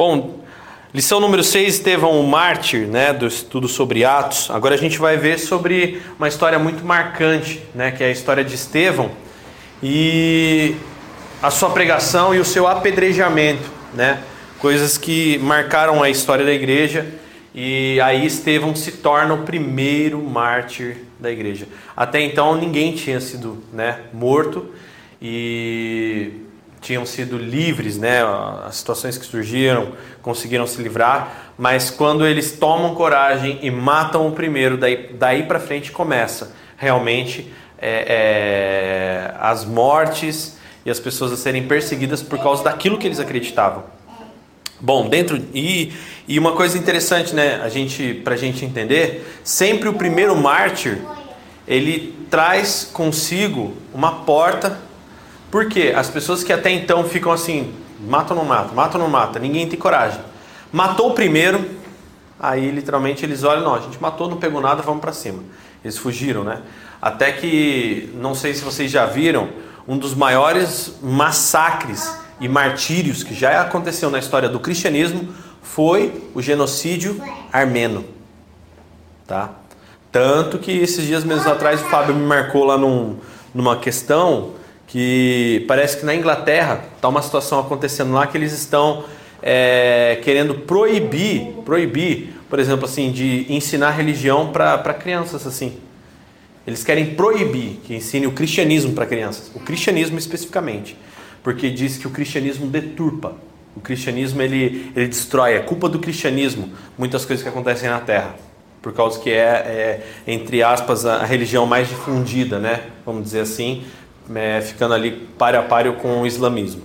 Bom, lição número 6, Estevão, o mártir, né, do estudo sobre Atos. Agora a gente vai ver sobre uma história muito marcante, né, que é a história de Estevão e a sua pregação e o seu apedrejamento, né? Coisas que marcaram a história da igreja e aí Estevão se torna o primeiro mártir da igreja. Até então ninguém tinha sido, né, morto e tinham sido livres, né? As situações que surgiram conseguiram se livrar, mas quando eles tomam coragem e matam o primeiro, daí, daí para frente começa realmente é, é, as mortes e as pessoas a serem perseguidas por causa daquilo que eles acreditavam. Bom, dentro e, e uma coisa interessante, né? A gente, para a gente entender, sempre o primeiro mártir ele traz consigo uma porta porque as pessoas que até então ficam assim, mata ou não mata, mata ou não mata, ninguém tem coragem. Matou o primeiro, aí literalmente eles olham, não, a gente matou, não pegou nada, vamos para cima. Eles fugiram, né? Até que, não sei se vocês já viram, um dos maiores massacres e martírios que já aconteceu na história do cristianismo foi o genocídio armeno. Tá? Tanto que esses dias meses atrás o Fábio me marcou lá num, numa questão que parece que na Inglaterra está uma situação acontecendo lá que eles estão é, querendo proibir, proibir, por exemplo, assim, de ensinar religião para crianças assim. Eles querem proibir que ensine o cristianismo para crianças, o cristianismo especificamente, porque diz que o cristianismo deturpa, o cristianismo ele, ele destrói, é culpa do cristianismo muitas coisas que acontecem na Terra, por causa que é, é entre aspas a religião mais difundida, né? Vamos dizer assim, é, ficando ali páreo a páreo com o islamismo.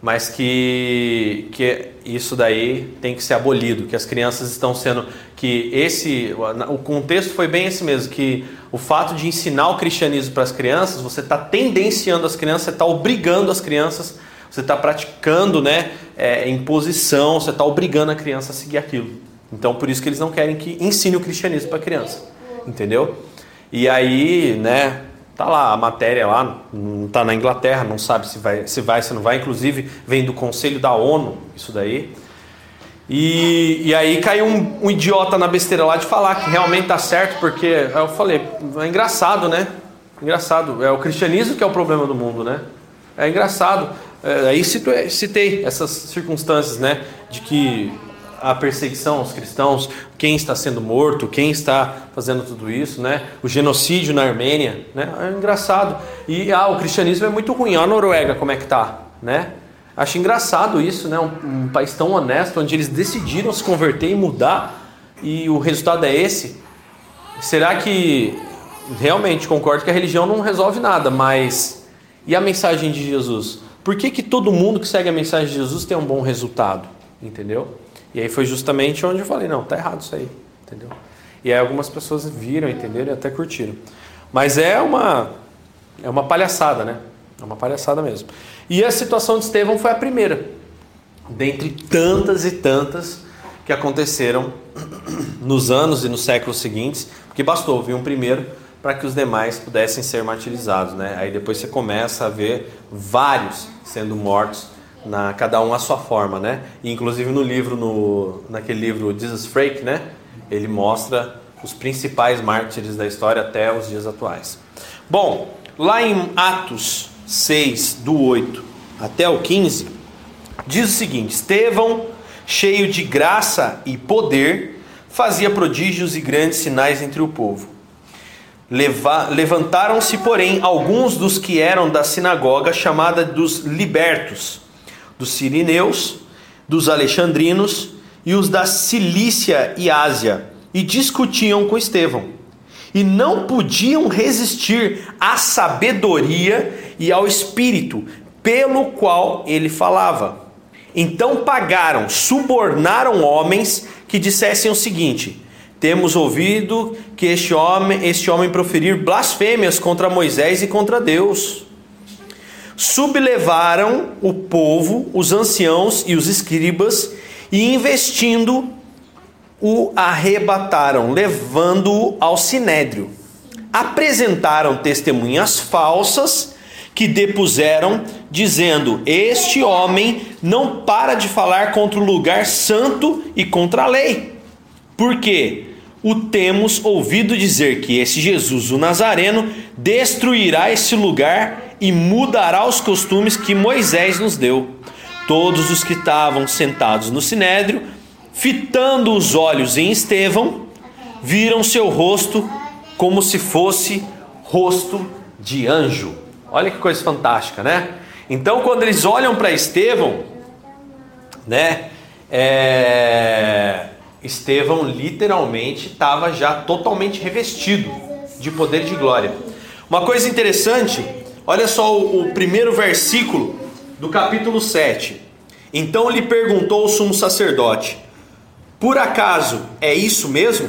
Mas que, que isso daí tem que ser abolido, que as crianças estão sendo. que esse. O contexto foi bem esse mesmo, que o fato de ensinar o cristianismo para as crianças, você está tendenciando as crianças, você está obrigando as crianças, você está praticando né, é, imposição, você está obrigando a criança a seguir aquilo. Então por isso que eles não querem que ensine o cristianismo para a criança. Entendeu? E aí, né, Tá lá a matéria lá, não tá na Inglaterra, não sabe se vai, se vai, se não vai. Inclusive vem do Conselho da ONU isso daí. E, e aí caiu um, um, idiota na besteira lá de falar que realmente tá certo, porque eu falei, é engraçado, né? Engraçado. É o cristianismo que é o problema do mundo, né? É engraçado. É, aí citei essas circunstâncias, né? De que a perseguição aos cristãos, quem está sendo morto, quem está fazendo tudo isso, né? O genocídio na Armênia, né? É engraçado. E ah, o cristianismo é muito ruim. Olha a Noruega como é que tá, né? Acho engraçado isso, né? Um, um país tão honesto onde eles decidiram se converter e mudar e o resultado é esse. Será que realmente concordo que a religião não resolve nada, mas e a mensagem de Jesus? Por que, que todo mundo que segue a mensagem de Jesus tem um bom resultado? Entendeu? E aí foi justamente onde eu falei, não, tá errado isso aí, entendeu? E aí algumas pessoas viram, entenderam e até curtiram. Mas é uma é uma palhaçada, né? É uma palhaçada mesmo. E a situação de Estevão foi a primeira, dentre tantas e tantas que aconteceram nos anos e nos séculos seguintes, porque bastou vir um primeiro para que os demais pudessem ser martirizados, né? Aí depois você começa a ver vários sendo mortos na cada um a sua forma, né? E, inclusive no livro, no, naquele livro Jesus Freak, né? Ele mostra os principais mártires da história até os dias atuais. Bom, lá em Atos 6, do 8 até o 15, diz o seguinte: Estevão, cheio de graça e poder, fazia prodígios e grandes sinais entre o povo. Levantaram-se, porém, alguns dos que eram da sinagoga chamada dos libertos dos sirineus, dos alexandrinos e os da Cilícia e Ásia, e discutiam com Estevão. E não podiam resistir à sabedoria e ao espírito pelo qual ele falava. Então pagaram, subornaram homens que dissessem o seguinte: Temos ouvido que este homem, este homem proferir blasfêmias contra Moisés e contra Deus sublevaram o povo, os anciãos e os escribas, e investindo o arrebataram, levando-o ao sinédrio. Apresentaram testemunhas falsas que depuseram, dizendo: Este homem não para de falar contra o lugar santo e contra a lei. Por quê? O temos ouvido dizer que esse Jesus, o Nazareno, destruirá esse lugar e mudará os costumes que Moisés nos deu. Todos os que estavam sentados no sinédrio, fitando os olhos em Estevão, viram seu rosto como se fosse rosto de anjo. Olha que coisa fantástica, né? Então, quando eles olham para Estevão, né? É... Estevão literalmente estava já totalmente revestido de poder e de glória. Uma coisa interessante, olha só o, o primeiro versículo do capítulo 7. Então lhe perguntou o sumo sacerdote: Por acaso é isso mesmo?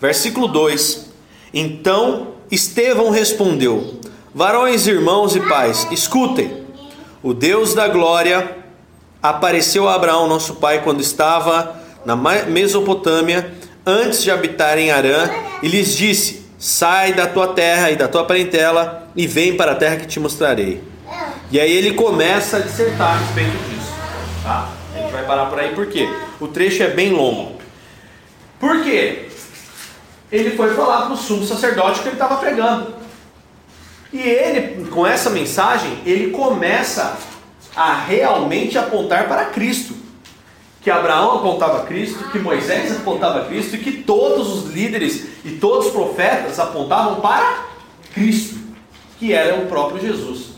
Versículo 2: Então Estevão respondeu: Varões, irmãos e pais, escutem. O Deus da glória apareceu a Abraão, nosso pai, quando estava na Mesopotâmia, antes de habitar em Arã, e lhes disse: Sai da tua terra e da tua parentela e vem para a terra que te mostrarei. E aí ele começa a dissertar a respeito disso. Tá? A gente vai parar por aí por quê? O trecho é bem longo. Por quê? Ele foi falar para o sumo sacerdote que ele estava pregando. E ele, com essa mensagem, ele começa a realmente apontar para Cristo que Abraão apontava Cristo, que Moisés apontava Cristo e que todos os líderes e todos os profetas apontavam para Cristo, que era o próprio Jesus.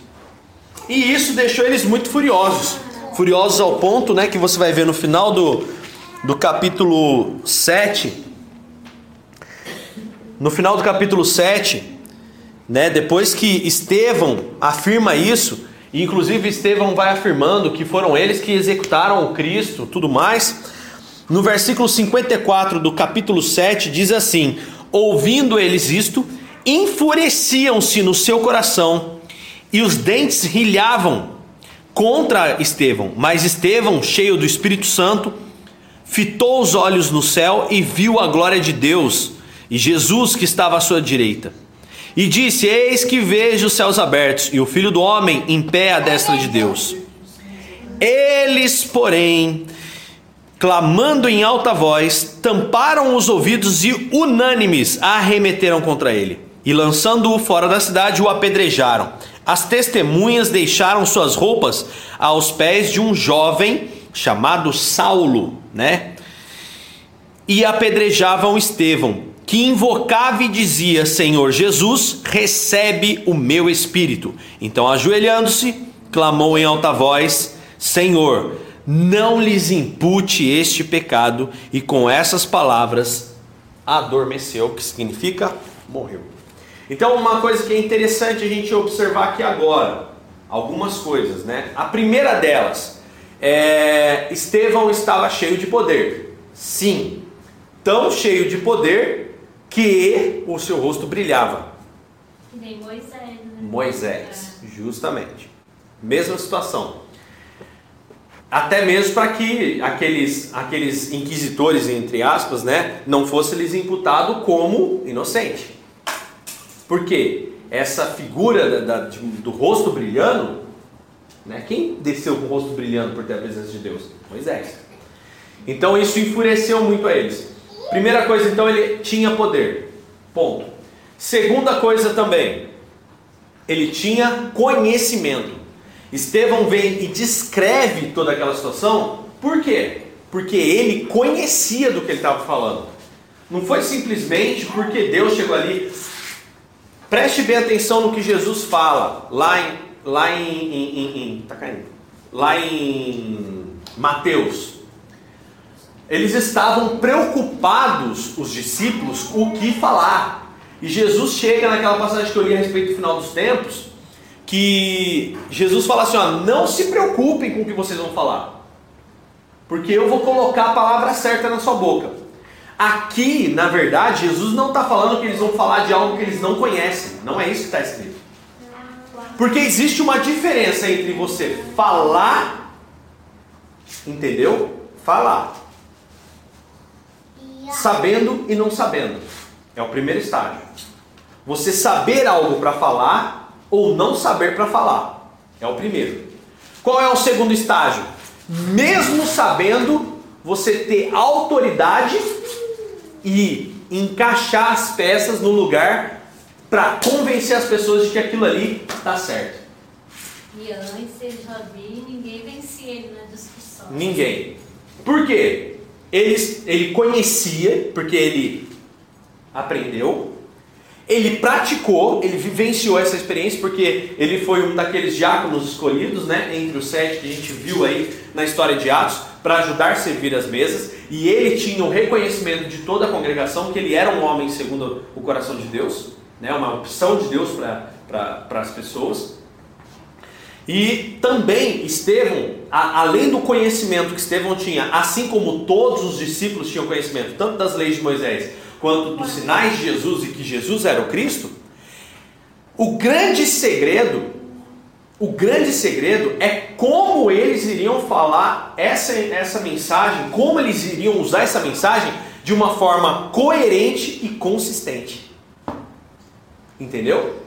E isso deixou eles muito furiosos. Furiosos ao ponto, né, que você vai ver no final do, do capítulo 7. No final do capítulo 7, né, depois que Estevão afirma isso, e inclusive Estevão vai afirmando que foram eles que executaram o Cristo, tudo mais. No versículo 54 do capítulo 7 diz assim: Ouvindo eles isto, enfureciam-se no seu coração e os dentes rilhavam contra Estevão. Mas Estevão, cheio do Espírito Santo, fitou os olhos no céu e viu a glória de Deus e Jesus que estava à sua direita. E disse: Eis que vejo os céus abertos e o filho do homem em pé à destra de Deus. Eles, porém, clamando em alta voz, tamparam os ouvidos e unânimes arremeteram contra ele. E lançando-o fora da cidade, o apedrejaram. As testemunhas deixaram suas roupas aos pés de um jovem chamado Saulo, né? E apedrejavam Estevão que invocava e dizia: Senhor Jesus, recebe o meu espírito. Então, ajoelhando-se, clamou em alta voz: Senhor, não lhes impute este pecado. E com essas palavras, adormeceu, que significa morreu. Então, uma coisa que é interessante a gente observar aqui agora, algumas coisas, né? A primeira delas, é, Estevão estava cheio de poder. Sim, tão cheio de poder que o seu rosto brilhava. Nem Moisés. Né? Moisés, é. justamente. Mesma situação. Até mesmo para que aqueles, aqueles inquisitores, entre aspas, né, não fosse lhes imputado como inocente. Por quê? Essa figura da, da, do rosto brilhando, né, quem desceu com o rosto brilhando por ter a presença de Deus? Moisés. Então isso enfureceu muito a eles. Primeira coisa, então, ele tinha poder. Ponto. Segunda coisa também, ele tinha conhecimento. Estevão vem e descreve toda aquela situação, por quê? Porque ele conhecia do que ele estava falando. Não foi simplesmente porque Deus chegou ali. Preste bem atenção no que Jesus fala lá em, lá em, em, em, em tá caindo, lá em Mateus eles estavam preocupados, os discípulos, o que falar. E Jesus chega naquela passagem que eu li a respeito do final dos tempos, que Jesus fala assim: ó, não se preocupem com o que vocês vão falar, porque eu vou colocar a palavra certa na sua boca. Aqui, na verdade, Jesus não está falando que eles vão falar de algo que eles não conhecem, não é isso que está escrito. Porque existe uma diferença entre você falar, entendeu? Falar sabendo e não sabendo. É o primeiro estágio. Você saber algo para falar ou não saber para falar. É o primeiro. Qual é o segundo estágio? Mesmo sabendo, você ter autoridade e encaixar as peças no lugar para convencer as pessoas de que aquilo ali está certo. E antes ele já viu ninguém vencia ele na discussão. Ninguém. Por quê? Ele, ele conhecia, porque ele aprendeu, ele praticou, ele vivenciou essa experiência, porque ele foi um daqueles diáconos escolhidos, né, entre os sete que a gente viu aí na história de Atos, para ajudar a servir as mesas, e ele tinha o reconhecimento de toda a congregação que ele era um homem segundo o coração de Deus, né, uma opção de Deus para as pessoas. E também Estevão, a, além do conhecimento que Estevão tinha, assim como todos os discípulos tinham conhecimento, tanto das leis de Moisés quanto dos sinais de Jesus e que Jesus era o Cristo, o grande segredo, o grande segredo é como eles iriam falar essa, essa mensagem, como eles iriam usar essa mensagem de uma forma coerente e consistente. Entendeu?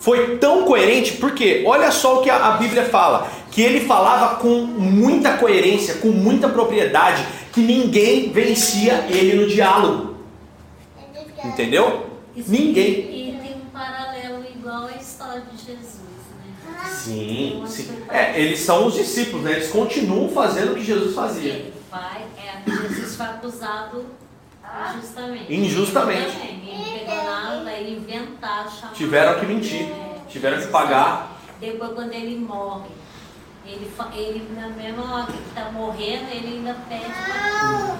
Foi tão coerente porque, olha só o que a Bíblia fala: que ele falava com muita coerência, com muita propriedade, que ninguém vencia ele no diálogo. Entendeu? Isso Ninguém. E tem um paralelo igual à história de Jesus, né? Sim, sim. É, eles são os discípulos, né? Eles continuam fazendo o que Jesus fazia. Ele vai, é, Jesus foi acusado injustamente. Injustamente. Nada, inventar, chamar. Tiveram que mentir, tiveram que pagar. Depois, quando ele morre, ele, ele na mesma hora que está morrendo, ele ainda pede para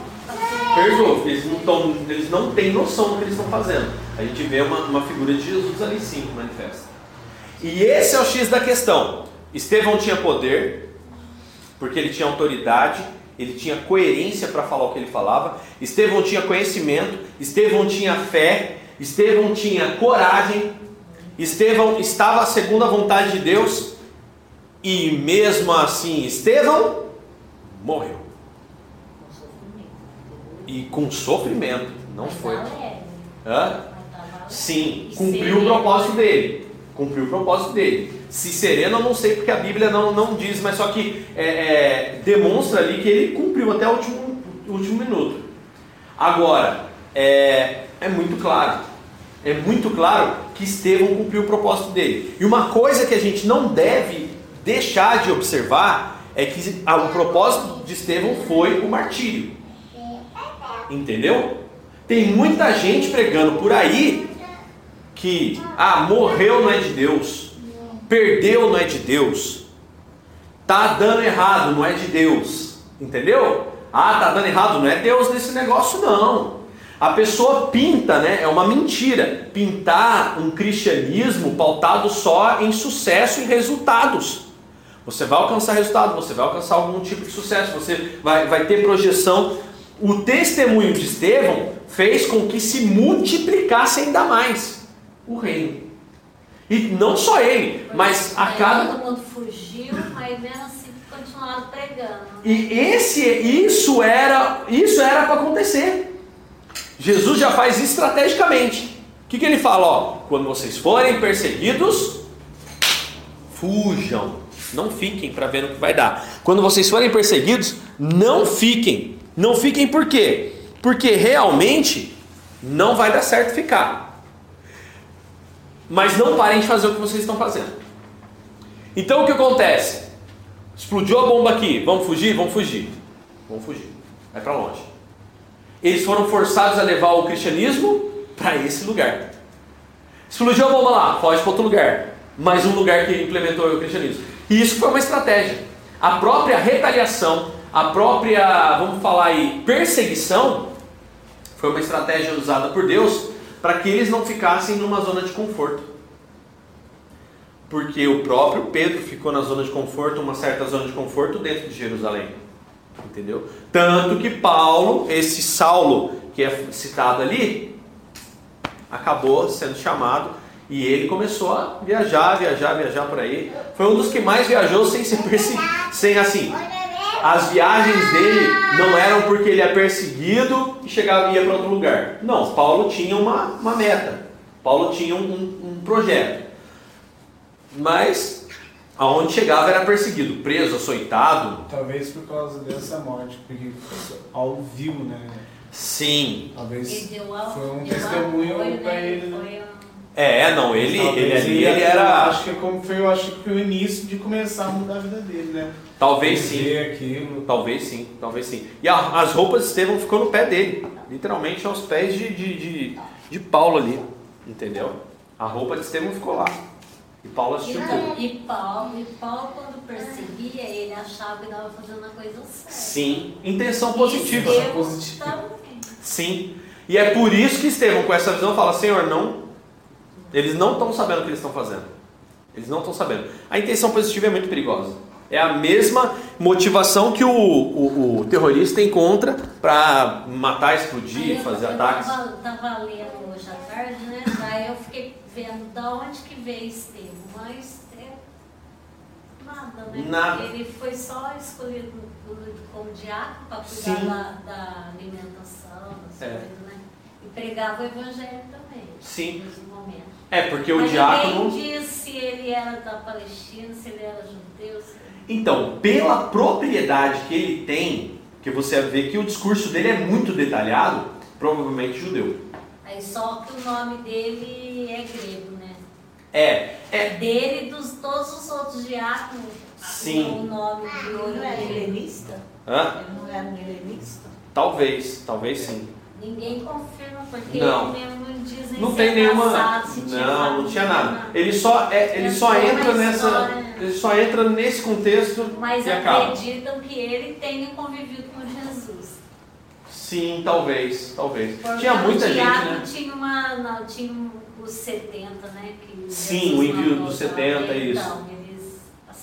Perdoa, eles não, tão, eles não têm noção do que eles estão fazendo. A gente vê uma, uma figura de Jesus ali sim que manifesta. E esse é o X da questão. Estevão tinha poder, porque ele tinha autoridade, ele tinha coerência para falar o que ele falava. Estevão tinha conhecimento, Estevão tinha fé, Estevão tinha coragem, Estevão estava segundo a vontade de Deus, e mesmo assim, Estevão morreu. E com sofrimento, não foi. Hã? Sim, cumpriu o propósito dele. Cumpriu o propósito dele. Se sereno, eu não sei porque a Bíblia não, não diz, mas só que é, é, demonstra ali que ele cumpriu até o último, último minuto. Agora, é, é muito claro. É muito claro que Estevão cumpriu o propósito dele. E uma coisa que a gente não deve deixar de observar é que o propósito de Estevão foi o martírio. Entendeu? Tem muita gente pregando por aí que ah, morreu não é de Deus, perdeu não é de Deus, tá dando errado não é de Deus, entendeu? Ah, tá dando errado não é Deus nesse negócio não. A pessoa pinta, né? É uma mentira pintar um cristianismo pautado só em sucesso e resultados. Você vai alcançar resultado, você vai alcançar algum tipo de sucesso, você vai, vai ter projeção. O testemunho de Estevão fez com que se multiplicasse ainda mais o reino. E não só ele, mas a cada. Todo mundo fugiu, mas mesmo assim continuaram pregando. E esse, isso era, isso era para acontecer. Jesus já faz estrategicamente. O que, que ele fala? Ó, quando vocês forem perseguidos, fujam. Não fiquem para ver no que vai dar. Quando vocês forem perseguidos, não fiquem. Não fiquem por quê? Porque realmente não vai dar certo ficar. Mas não parem de fazer o que vocês estão fazendo. Então o que acontece? Explodiu a bomba aqui. Vamos fugir? Vamos fugir. Vamos fugir. Vai para longe. Eles foram forçados a levar o cristianismo para esse lugar. Explodiu a bomba lá, foge para outro lugar. Mais um lugar que implementou o cristianismo. E isso foi uma estratégia. A própria retaliação, a própria, vamos falar aí, perseguição, foi uma estratégia usada por Deus para que eles não ficassem numa zona de conforto. Porque o próprio Pedro ficou na zona de conforto, uma certa zona de conforto dentro de Jerusalém. Entendeu? Tanto que Paulo, esse Saulo que é citado ali, acabou sendo chamado e ele começou a viajar, viajar, viajar por aí. Foi um dos que mais viajou sem ser perseguido, sem assim. As viagens dele não eram porque ele é perseguido e chegava e ia para outro lugar. Não, Paulo tinha uma, uma meta. Paulo tinha um, um- um projeto. Mas aonde chegava era perseguido, preso, açoitado. Talvez por causa dessa morte, porque ao viu, né? Sim. Talvez Ele foi um testemunho pra né? ele. né? É, não, ele, Talvez ele ali ele eu era. Acho que como foi, eu acho que foi o início de começar a mudar a vida dele, né? Talvez sim. Aquilo. Talvez sim, talvez sim. E a- as roupas de Estevão ficou no pé dele, literalmente aos pés de, de, de, de Paulo ali, entendeu? A roupa de Estevão ficou lá. E Paulo assistiu tudo. e Paulo, e Paulo, quando percebia, ele achava que estava fazendo a coisa certa. Sim, intenção positiva. Positiva. Sim. E é por isso que Estevão, com essa visão, fala: Senhor, não. Eles não estão sabendo o que eles estão fazendo. Eles não estão sabendo. A intenção positiva é muito perigosa. É a mesma motivação que o, o, o terrorista encontra para matar, explodir, fazer eu, ataques. Tava, tava lendo hoje à tarde, né? Daí eu fiquei vendo da onde que veio Estevão. Mas é nada, né? Nada. Ele foi só escolhido como diácono para cuidar da, da alimentação, das É. coisas, né? E pregava o evangelho também. Sim. É, porque o Mas diácono. ninguém disse se ele era da Palestina, se ele era judeu, se Então, pela propriedade que ele tem, que você vê que o discurso dele é muito detalhado, provavelmente judeu. Aí só que o nome dele é grego, né? É, é. Dele e dos todos os outros diáconos. Sim. O nome de ouro não era dele. helenista? Hã? Ele não era um helenista? Talvez, talvez sim. Ninguém confirma, porque Não. ele mesmo diz Não tem nenhuma. tinha Não, não tinha nada. Ele só, é, ele só entra nessa. história. Ele só entra nesse contexto Mas e acaba. acreditam que ele tenha convivido com Jesus. Sim, talvez, talvez. Porque Tinha muita gente, né? tinha uma. Não, tinha os 70, né? Que Sim, o envio dos 70, também. isso. Então, eles,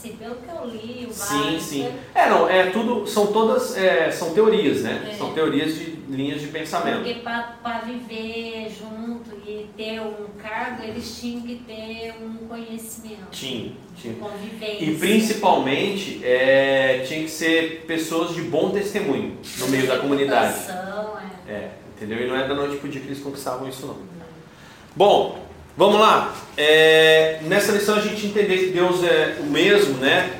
assim, pelo que eu li, Sim, vários, sim. né? É, não, é tudo. São todas. é, são teorias, né? É. São teorias de linhas de pensamento. Porque para viver junto e ter um cargo, eles tinham que ter um conhecimento. Tinha, tinha. Convivência. E principalmente é, tinha que ser pessoas de bom testemunho no meio da comunidade. É. É, entendeu? E não é da noite pro dia que eles conquistavam isso não. Bom, vamos lá. É, nessa lição a gente entender que Deus é o mesmo, né?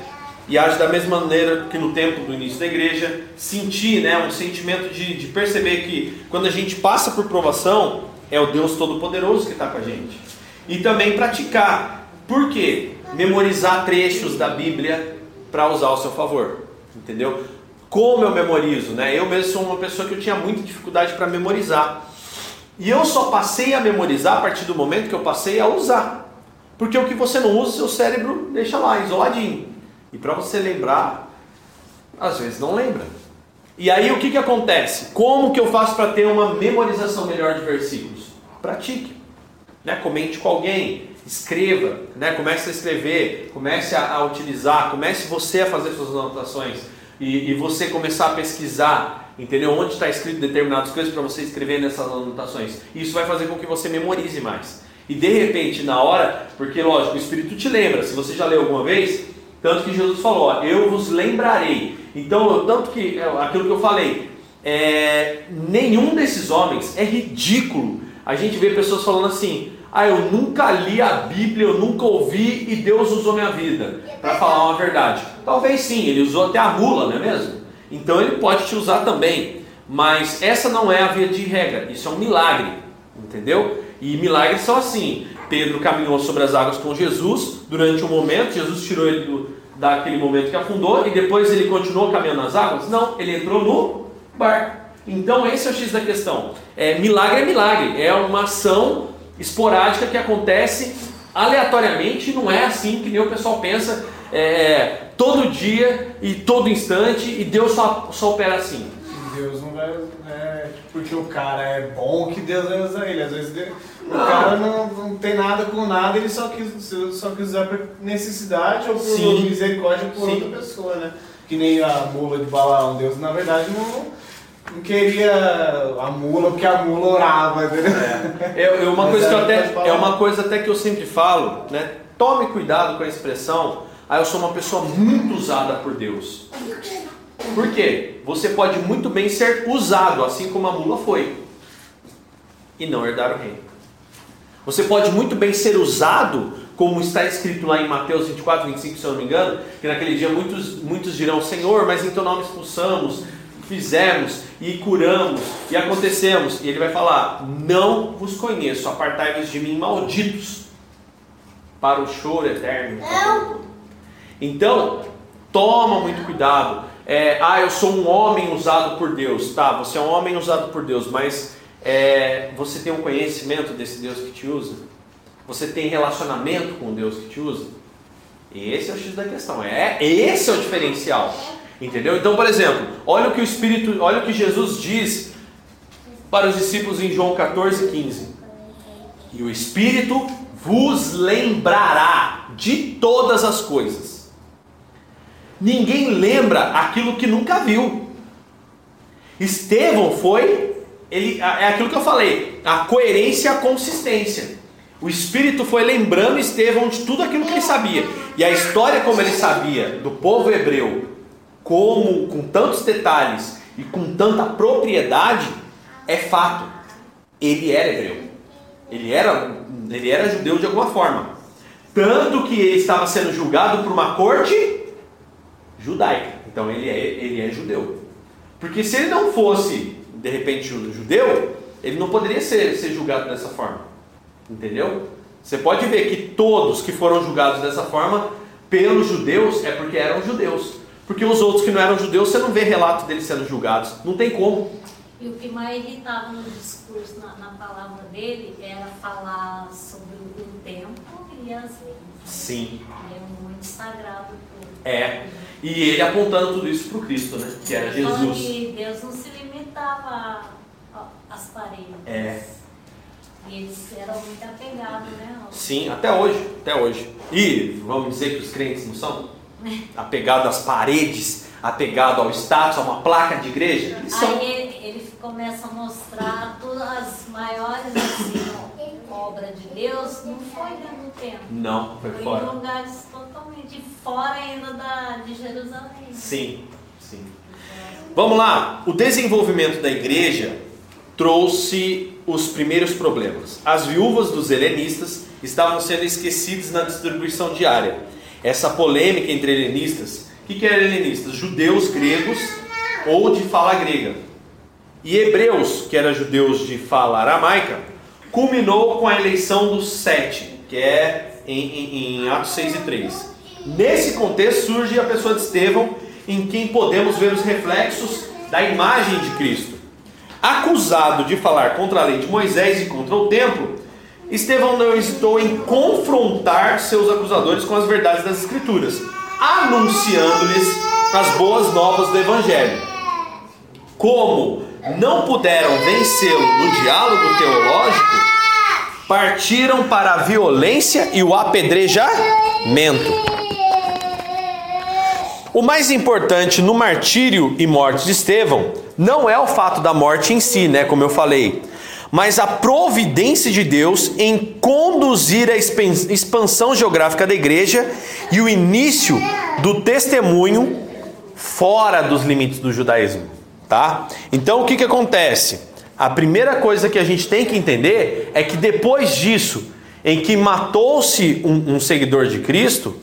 E age da mesma maneira que no tempo do início da igreja. Sentir, né? Um sentimento de, de perceber que quando a gente passa por provação, é o Deus Todo-Poderoso que está com a gente. E também praticar. Por quê? Memorizar trechos da Bíblia para usar ao seu favor. Entendeu? Como eu memorizo, né? Eu mesmo sou uma pessoa que eu tinha muita dificuldade para memorizar. E eu só passei a memorizar a partir do momento que eu passei a usar. Porque o que você não usa, seu cérebro deixa lá, isoladinho. E para você lembrar, às vezes não lembra. E aí o que, que acontece? Como que eu faço para ter uma memorização melhor de versículos? Pratique. Né? Comente com alguém, escreva, né? comece a escrever, comece a, a utilizar, comece você a fazer suas anotações e, e você começar a pesquisar, entendeu? Onde está escrito determinadas coisas para você escrever nessas anotações. Isso vai fazer com que você memorize mais. E de repente, na hora, porque lógico, o Espírito te lembra, se você já leu alguma vez, tanto que Jesus falou, ó, eu vos lembrarei. Então, tanto que, é, aquilo que eu falei, é, nenhum desses homens é ridículo. A gente vê pessoas falando assim, ah, eu nunca li a Bíblia, eu nunca ouvi e Deus usou minha vida para falar uma verdade. Talvez sim, ele usou até a mula, não é mesmo? Então ele pode te usar também. Mas essa não é a via de regra, isso é um milagre, entendeu? E milagres são assim. Pedro caminhou sobre as águas com Jesus durante um momento, Jesus tirou ele do, daquele momento que afundou e depois ele continuou caminhando nas águas? Não, ele entrou no barco. Então esse é o X da questão. É, milagre é milagre, é uma ação esporádica que acontece aleatoriamente, não é assim que nem o pessoal pensa, é, todo dia e todo instante, e Deus só, só opera assim. Deus não vai. É, porque o cara é bom que Deus vai usar ele. Às vezes Deus- o Não. cara não, não tem nada com nada, ele só quis, só quis usar por necessidade ou por Sim. misericórdia por Sim. outra pessoa, né? Que nem a mula de Balaão. Deus, na verdade, não, não queria a mula porque a mula orava, entendeu? É, é uma Mas coisa que eu até, é uma coisa até que eu sempre falo, né? Tome cuidado com a expressão, ah, eu sou uma pessoa muito usada por Deus. Por quê? Você pode muito bem ser usado, assim como a mula foi, e não herdar o reino. Você pode muito bem ser usado como está escrito lá em Mateus 24, 25, se eu não me engano, que naquele dia muitos, muitos dirão, Senhor, mas em teu nome expulsamos, fizemos e curamos e acontecemos. E ele vai falar: Não vos conheço, apartai-vos de mim, malditos, para o choro eterno. Então, toma muito cuidado. É, ah, eu sou um homem usado por Deus. Tá, você é um homem usado por Deus, mas é, você tem um conhecimento desse Deus que te usa? Você tem relacionamento com o Deus que te usa? Esse é o X da questão. É, esse é o diferencial. Entendeu? Então, por exemplo, olha o que o Espírito, olha o que Jesus diz para os discípulos em João 14, 15. E o Espírito vos lembrará de todas as coisas. Ninguém lembra aquilo que nunca viu. Estevão foi, ele, é aquilo que eu falei, a coerência e a consistência. O Espírito foi lembrando Estevão de tudo aquilo que ele sabia. E a história como ele sabia do povo hebreu como com tantos detalhes e com tanta propriedade, é fato. Ele era hebreu. Ele era, ele era judeu de alguma forma. Tanto que ele estava sendo julgado por uma corte judaica. Então ele é, ele é judeu. Porque se ele não fosse, de repente, judeu, ele não poderia ser, ser julgado dessa forma. Entendeu? Você pode ver que todos que foram julgados dessa forma pelos judeus é porque eram judeus. Porque os outros que não eram judeus, você não vê relato deles sendo julgados. Não tem como. E o que mais irritava no discurso, na, na palavra dele, era falar sobre o tempo e as leis. Sim. Ele é muito sagrado. É. E ele apontando tudo isso para o Cristo, né? Que era Jesus. E Deus não se limitava às paredes. É. E eles eram muito apegados, né? Sim, até hoje. Até hoje. E vamos dizer que os crentes não são? apegado às paredes, apegado ao status, a uma placa de igreja. Eles são... Aí ele, ele, começa a mostrar todas as maiores assim, obras de Deus, não foi dentro do templo. Não, foi, foi fora. em lugares totalmente fora ainda da, de Jerusalém. Sim, sim. Vamos lá, o desenvolvimento da igreja trouxe os primeiros problemas. As viúvas dos helenistas estavam sendo esquecidas na distribuição diária essa polêmica entre helenistas. O que, que é helenistas? Judeus gregos ou de fala grega. E hebreus, que eram judeus de fala aramaica, culminou com a eleição dos sete, que é em, em, em Atos 6 e 3. Nesse contexto surge a pessoa de Estevão, em quem podemos ver os reflexos da imagem de Cristo. Acusado de falar contra a lei de Moisés e contra o templo, Estevão não hesitou em confrontar seus acusadores com as verdades das Escrituras, anunciando-lhes as boas novas do Evangelho. Como não puderam vencê-lo no diálogo teológico, partiram para a violência e o apedrejamento. O mais importante no martírio e morte de Estevão não é o fato da morte em si, né, como eu falei, mas a providência de Deus em conduzir a expansão geográfica da igreja e o início do testemunho fora dos limites do judaísmo, tá? Então o que que acontece? A primeira coisa que a gente tem que entender é que depois disso, em que matou-se um, um seguidor de Cristo,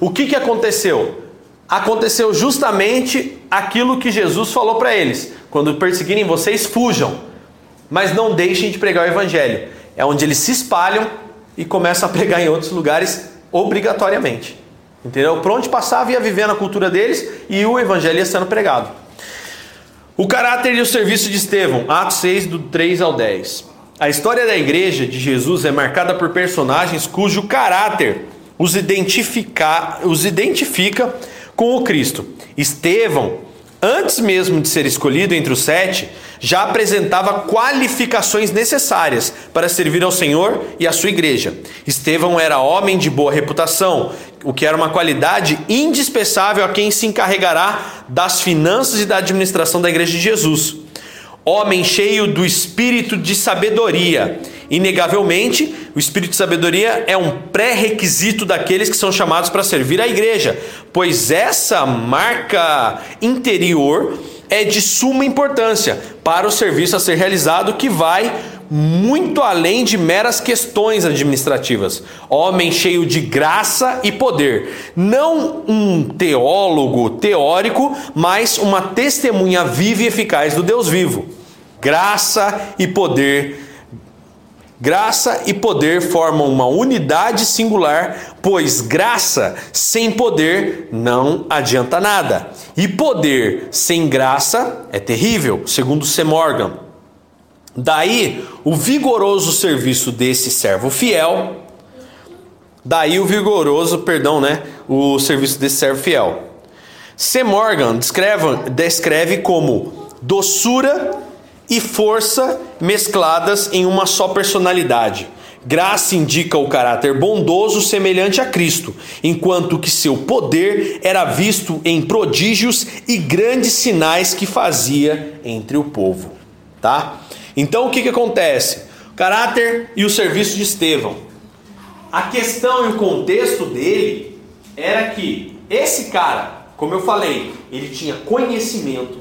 o que que aconteceu? Aconteceu justamente aquilo que Jesus falou para eles: quando perseguirem vocês, fujam mas não deixem de pregar o evangelho. É onde eles se espalham e começam a pregar em outros lugares obrigatoriamente. Entendeu? Por onde passava ia vivendo a cultura deles e o evangelho ia sendo pregado. O caráter e o serviço de Estevão, Atos 6, do 3 ao 10. A história da igreja de Jesus é marcada por personagens cujo caráter os identifica, os identifica com o Cristo. Estevão antes mesmo de ser escolhido entre os sete, já apresentava qualificações necessárias para servir ao Senhor e à sua igreja. Estevão era homem de boa reputação, o que era uma qualidade indispensável a quem se encarregará das finanças e da administração da igreja de Jesus. Homem cheio do espírito de sabedoria Inegavelmente, o espírito de sabedoria é um pré-requisito daqueles que são chamados para servir a igreja, pois essa marca interior é de suma importância para o serviço a ser realizado, que vai muito além de meras questões administrativas. Homem cheio de graça e poder. Não um teólogo teórico, mas uma testemunha viva e eficaz do Deus vivo. Graça e poder Graça e poder formam uma unidade singular, pois graça sem poder não adianta nada. E poder sem graça é terrível, segundo C. Morgan. Daí o vigoroso serviço desse servo fiel, daí o vigoroso, perdão, né, o serviço desse servo fiel. C. Morgan descreve, descreve como doçura e força mescladas em uma só personalidade. Graça indica o caráter bondoso semelhante a Cristo, enquanto que seu poder era visto em prodígios e grandes sinais que fazia entre o povo, tá? Então o que que acontece? O caráter e o serviço de Estevão. A questão e o contexto dele era que esse cara, como eu falei, ele tinha conhecimento,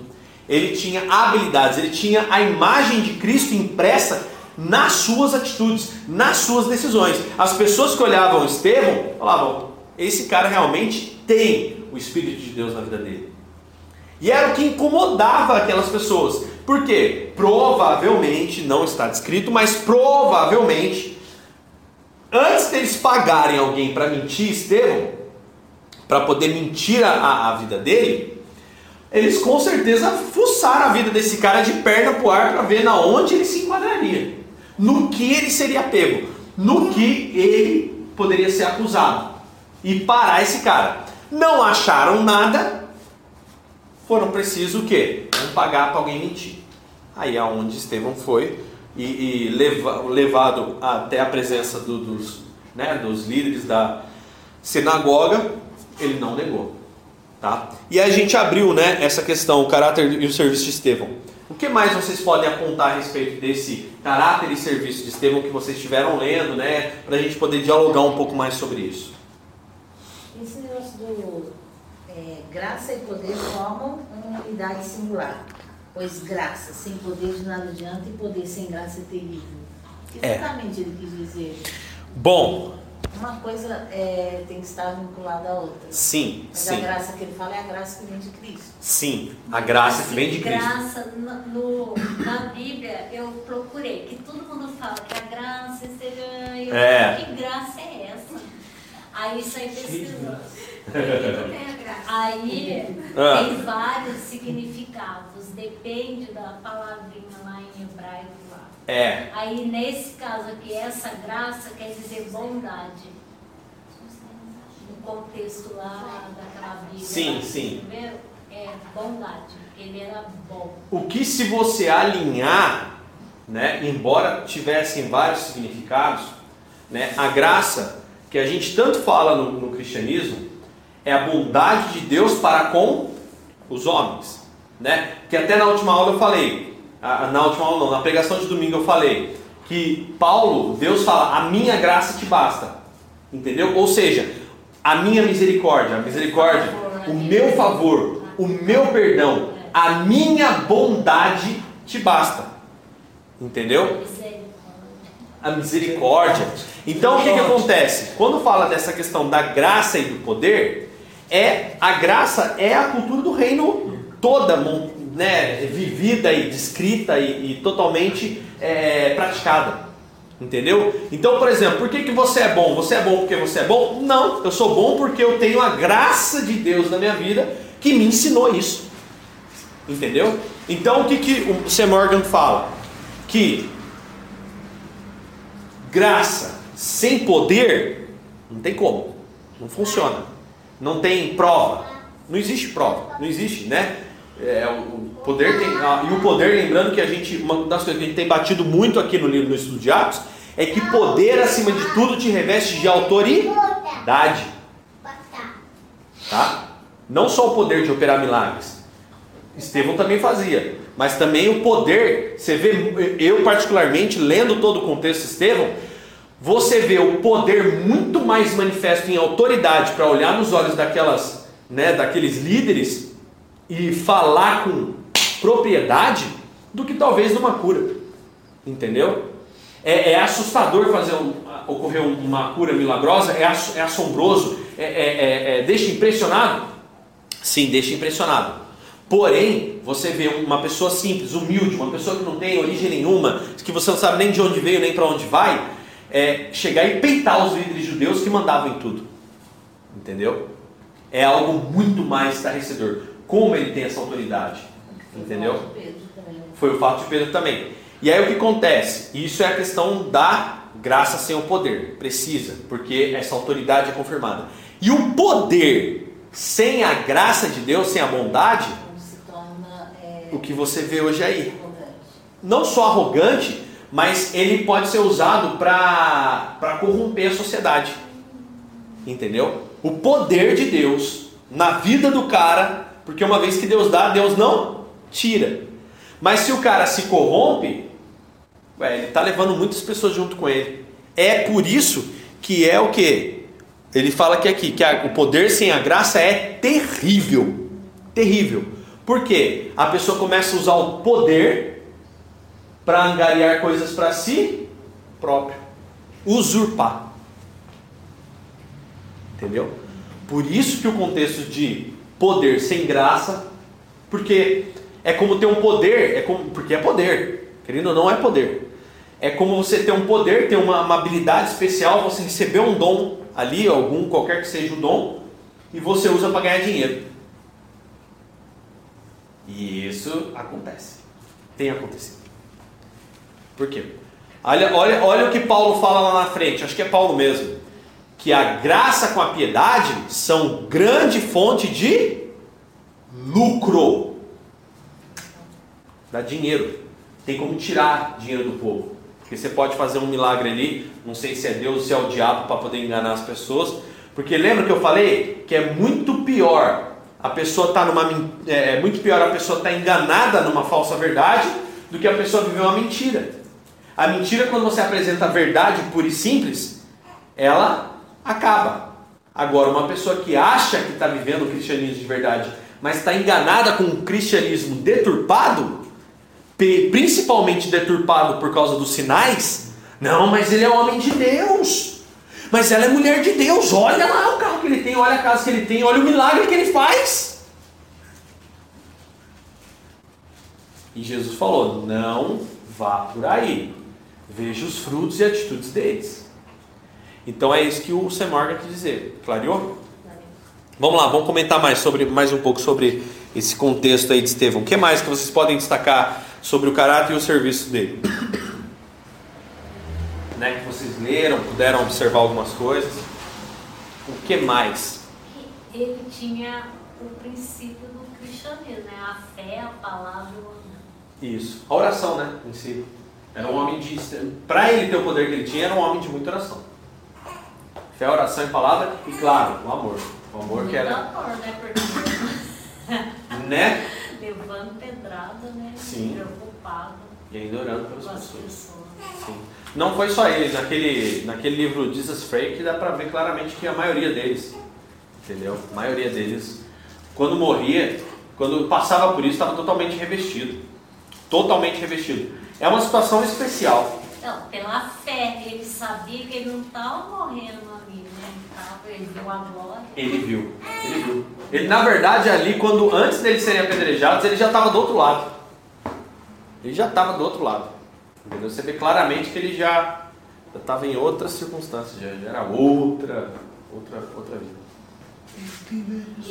ele tinha habilidades, ele tinha a imagem de Cristo impressa nas suas atitudes, nas suas decisões. As pessoas que olhavam Estevão falavam: esse cara realmente tem o Espírito de Deus na vida dele. E era o que incomodava aquelas pessoas. Por quê? Provavelmente, não está descrito, mas provavelmente, antes deles pagarem alguém para mentir Estevão, para poder mentir a, a vida dele, eles com certeza fuçaram a vida desse cara de perna pro ar para ver na onde ele se enquadraria, no que ele seria pego, no que ele poderia ser acusado e parar esse cara. Não acharam nada, foram preciso o quê? Vamos pagar para alguém mentir. Aí é onde Estevão foi e, e leva, levado até a presença do, dos, né, dos líderes da sinagoga, ele não negou. Tá? E a gente abriu né, essa questão, o caráter e o serviço de Estevão. O que mais vocês podem apontar a respeito desse caráter e serviço de Estevão que vocês estiveram lendo, né? Para a gente poder dialogar um pouco mais sobre isso. Esse negócio do é, graça e poder formam uma unidade singular. Pois graça sem poder de nada adianta e poder sem graça é terrível. O que É. exatamente ele quis dizer? Bom, Uma coisa é, tem que estar vinculada à outra. sim, Mas sim, a graça que ele fala é a graça que vem de Cristo. sim. A graça que vem de Cristo. Graça, no, no- na Bíblia, eu procurei, que todo mundo fala que a graça esteja. Eu É. Que graça é essa? Aí saí pesquisando. Aí Ah. tem vários significados, depende da palavrinha lá em hebraico. É, Aí nesse caso aqui, essa graça quer dizer bondade. No contexto lá daquela Bíblia. Sim, lá, sim. entendeu? É bondade, ele era bom. o que se você alinhar, né, embora tivessem vários significados, né, a graça que a gente tanto fala no, no cristianismo é a bondade de Deus para com os homens, né? Que até na última aula eu falei, na última aula não, na pregação de domingo eu falei que Paulo, Deus fala, a minha graça te basta, entendeu? Ou seja, a minha misericórdia, a misericórdia, o meu favor, o meu perdão, a minha bondade te basta, entendeu? A misericórdia. Então o que, que acontece? Quando fala dessa questão da graça e do poder, é a graça é a cultura do reino toda, né, vivida e descrita e, e totalmente é, praticada. Entendeu? Então, por exemplo, por que, que você é bom? Você é bom porque você é bom? Não, eu sou bom porque eu tenho a graça de Deus na minha vida que me ensinou isso. Entendeu? Então, o que, que o C. Morgan fala? Que graça sem poder não tem como, não funciona, não tem prova, não existe prova, não existe, né? É, o poder tem, ah, e o poder, lembrando que a gente, uma das coisas que a gente tem batido muito aqui no livro no estudo de Atos, é que poder acima de tudo te reveste de autoridade, tá? Não só o poder de operar milagres, Estevão também fazia, mas também o poder, você vê, eu particularmente, lendo todo o contexto de Estevão, você vê o poder muito mais manifesto em autoridade para olhar nos olhos daquelas, né, daqueles líderes e falar com propriedade do que talvez numa cura. Entendeu? É, é assustador fazer um, ocorrer uma cura milagrosa? É, é assombroso? É, é, é, deixa impressionado? Sim, deixa impressionado. Porém, você vê uma pessoa simples, humilde, uma pessoa que não tem origem nenhuma, que você não sabe nem de onde veio nem para onde vai, é, chegar e peitar os líderes judeus que mandavam em tudo. Entendeu? É algo muito mais estarrecedor. Como ele tem essa autoridade? Entendeu? Foi o fato de Pedro também. E aí o que acontece? Isso é a questão da graça sem o poder. Precisa, porque essa autoridade é confirmada. E o poder sem a graça de Deus, sem a bondade, torna, é, o que você vê hoje aí. Não só arrogante, mas ele pode ser usado para corromper a sociedade. Entendeu? O poder de Deus na vida do cara, porque uma vez que Deus dá, Deus não tira. Mas se o cara se corrompe, ué, ele está levando muitas pessoas junto com ele. É por isso que é o que? Ele fala que aqui, que a, o poder sem a graça é terrível. Terrível. Por quê? A pessoa começa a usar o poder para angariar coisas para si próprio. Usurpar. Entendeu? Por isso que o contexto de poder sem graça, porque é como ter um poder, é como, porque é poder, querendo ou não é poder. É como você ter um poder, ter uma, uma habilidade especial, você receber um dom ali, algum, qualquer que seja o dom, e você usa para ganhar dinheiro. E isso acontece. Tem acontecido. Por quê? Olha, olha, olha o que Paulo fala lá na frente, acho que é Paulo mesmo. Que a graça com a piedade são grande fonte de lucro. Dá dinheiro. Tem como tirar dinheiro do povo. Porque você pode fazer um milagre ali, não sei se é Deus ou se é o diabo para poder enganar as pessoas. Porque lembra que eu falei que é muito pior a pessoa tá numa é, é muito pior a pessoa estar tá enganada numa falsa verdade do que a pessoa viver uma mentira. A mentira quando você apresenta a verdade pura e simples, ela acaba. Agora uma pessoa que acha que está vivendo o cristianismo de verdade mas está enganada com um cristianismo deturpado, principalmente deturpado por causa dos sinais, não, mas ele é homem de Deus. Mas ela é mulher de Deus. Olha lá o carro que ele tem, olha a casa que ele tem, olha o milagre que ele faz. E Jesus falou: não vá por aí. Veja os frutos e atitudes deles. Então é isso que o Semorga quer dizer. Clareou? Vamos lá, vamos comentar mais sobre mais um pouco sobre esse contexto aí de Estevão. O que mais que vocês podem destacar sobre o caráter e o serviço dele? né, que vocês leram, puderam observar algumas coisas. O que mais? Ele tinha o princípio do cristianismo, né? A fé, a palavra e o amor. Isso. A oração, né, em si. Era um homem de. Para ele ter o poder que ele tinha, era um homem de muita oração. Fé, oração e palavra, e claro, o amor. O amor que era. Amor, né? Levando pedrada, né? Sim. Preocupado. E ainda orando pelas pessoas. pessoas. Sim. Não foi só eles, naquele, naquele livro Jesus Freak dá pra ver claramente que a maioria deles, entendeu? A maioria deles, quando morria, quando passava por isso, estava totalmente revestido. Totalmente revestido. É uma situação especial. Não, pela fé, ele sabia que ele não estava morrendo ele viu a glória. Ele viu. Ele viu. Ele, na verdade, ali, quando antes deles serem apedrejados, ele já estava do outro lado. Ele já estava do outro lado. Entendeu? Você vê claramente que ele já estava em outras circunstâncias, já, já, era outra, outra, outra vida.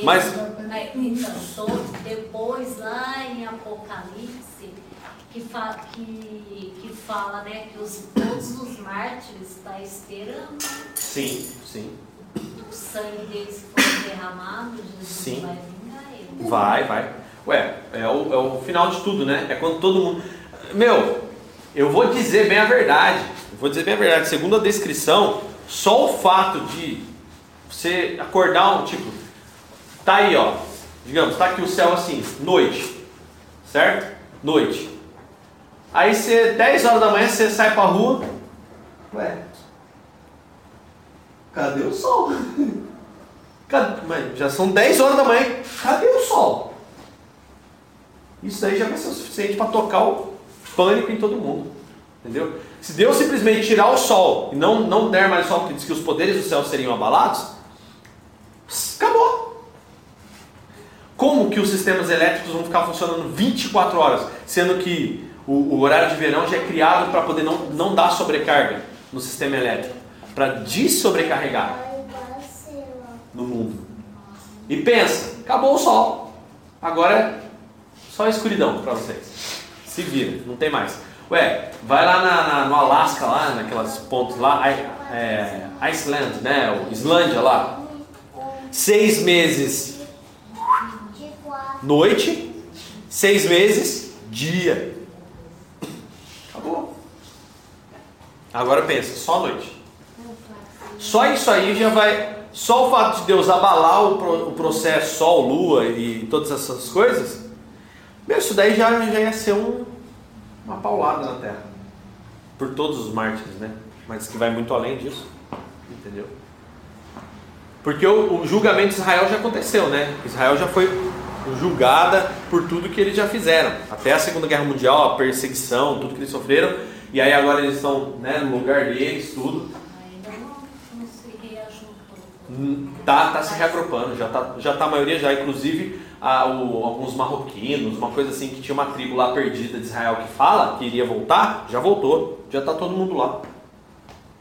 Mas. Depois lá em Apocalipse, que, fa, que, que fala né, que os, todos os mártires estão tá esperando. Sim, sim o sangue deles foi derramado, Jesus Sim. vai vingar ele. Vai, vai. Ué, é o, é o final de tudo, né? É quando todo mundo. Meu, eu vou dizer bem a verdade. Eu vou dizer bem a verdade. Segundo a descrição, só o fato de você acordar um tipo. Tá aí, ó. Digamos, tá aqui o céu assim, noite. Certo? Noite. Aí você, 10 horas da manhã, você sai pra rua. Ué, Cadê o sol? Cadê? Mas já são 10 horas da manhã. Cadê o sol? Isso aí já vai ser o suficiente para tocar o pânico em todo mundo. Entendeu? Se Deus simplesmente tirar o sol e não, não der mais sol, porque diz que os poderes do céu seriam abalados, acabou. Como que os sistemas elétricos vão ficar funcionando 24 horas, sendo que o, o horário de verão já é criado para poder não, não dar sobrecarga no sistema elétrico, para desobrecarregar no mundo. E pensa, acabou o sol. Agora é só escuridão para vocês. Se vira, não tem mais. Ué, vai lá na, na, no Alasca, lá, naquelas pontos lá, é, Iceland, né? Islândia lá. Seis meses noite, seis meses dia. Acabou. Agora pensa, só noite. Só isso aí já vai. Só o fato de Deus abalar o, pro, o processo Sol, Lua e todas essas coisas, meu, isso daí já, já ia ser um, uma paulada na Terra. Por todos os mártires, né? Mas que vai muito além disso. Entendeu? Porque o, o julgamento de Israel já aconteceu, né? Israel já foi julgada por tudo que eles já fizeram. Até a Segunda Guerra Mundial, a perseguição, tudo que eles sofreram. E aí agora eles estão né, no lugar deles, tudo. Ainda não, não se reajustou. Hum, Tá, tá se reagrupando, já tá, já tá a maioria já, inclusive a, o- alguns marroquinos, uma coisa assim que tinha uma tribo lá perdida de Israel que fala que iria voltar, já voltou, já tá todo mundo lá.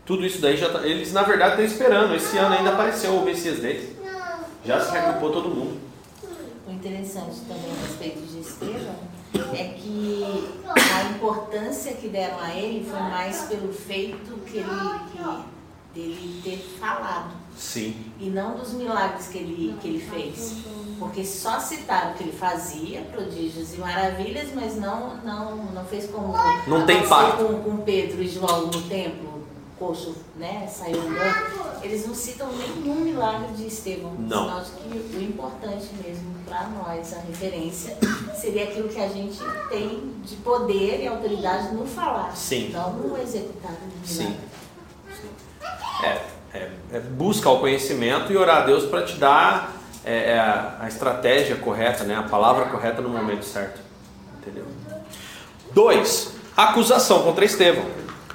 Tudo isso daí já tá, eles na verdade estão esperando, esse ano ainda apareceu o Messias deles. Já se reagrupou todo mundo. O interessante também a respeito de Estevão é que a importância que deram a ele foi mais pelo feito que ele, que, dele ter falado Sim. e não dos milagres que ele, que ele fez. Porque só citaram que ele fazia prodígios e maravilhas, mas não, não, não fez como Não tem impacto. Com, com Pedro e João no templo, coxo né, saiu andando. Eles não citam nenhum milagre de Estevão. Não. Sinal de que o importante mesmo para nós, a referência, seria aquilo que a gente tem de poder e autoridade no falar, Sim. não no executar Sim. É, é, é busca o conhecimento e orar a Deus para te dar é, é, a a estratégia correta, né? a palavra correta no momento certo. Entendeu? Dois, acusação contra Estevão.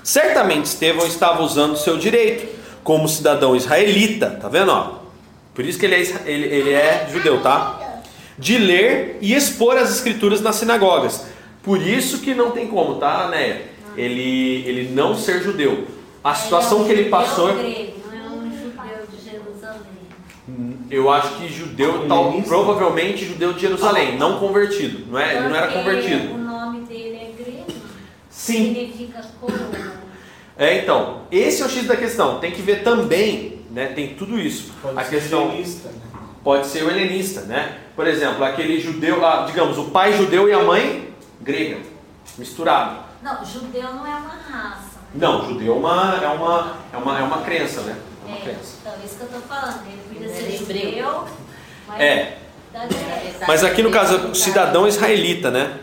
Certamente Estevão estava usando seu direito como cidadão israelita, tá vendo? Ó? Por isso que ele é, ele, ele é judeu, tá? De ler e expor as escrituras nas sinagogas. Por isso que não tem como, tá, Néia? Ele, ele não ser judeu. A situação que ele passou. É um grego, não é um judeu de Jerusalém. Eu acho que judeu, tal, provavelmente judeu de Jerusalém, não convertido. Não é, ele não era convertido. O nome dele é grego. Sim. Significa coroa. É, então, esse é o X da questão. Tem que ver também, né? Tem tudo isso. Pode a ser questão helenista, né? pode ser o helenista, né? Por exemplo, aquele judeu, ah, digamos, o pai judeu e a mãe grega, misturado. Não, judeu não é uma raça. Não, judeu é uma, é uma, é uma, é uma crença, né? É uma É, crença. então, isso que eu tô falando. Ele podia ser hebreu. judeu, mas É. Mas aqui no caso, cidadão israelita, né?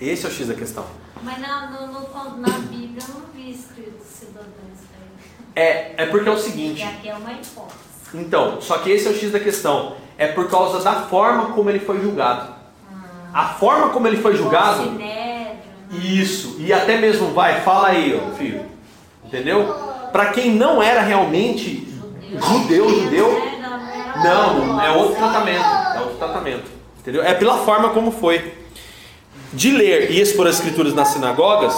Esse é o X da questão. Mas na, no- no- na Bíblia eu não vi escrito cidadão israelita. É, é porque é o E seguinte. aqui é uma hipótese. Então, só que esse é o X da questão. É por causa da forma como ele foi julgado. A forma como ele foi julgado. Né? Isso. E até mesmo vai, fala aí, ó, filho. Entendeu? Para quem não era realmente judeu, judeu? Não, é outro tratamento. É outro tratamento. Entendeu? É pela forma como foi. De ler e expor as escrituras nas sinagogas,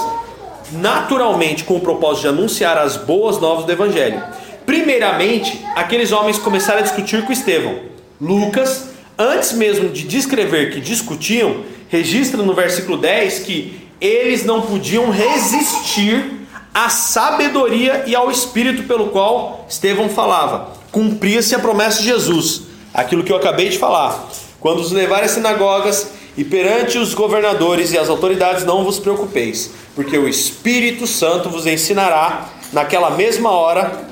naturalmente com o propósito de anunciar as boas novas do Evangelho. Primeiramente, aqueles homens começaram a discutir com Estevão. Lucas, antes mesmo de descrever que discutiam, registra no versículo 10 que eles não podiam resistir à sabedoria e ao espírito pelo qual Estevão falava. Cumpria-se a promessa de Jesus, aquilo que eu acabei de falar. Quando os levarem às sinagogas e perante os governadores e as autoridades, não vos preocupeis, porque o Espírito Santo vos ensinará naquela mesma hora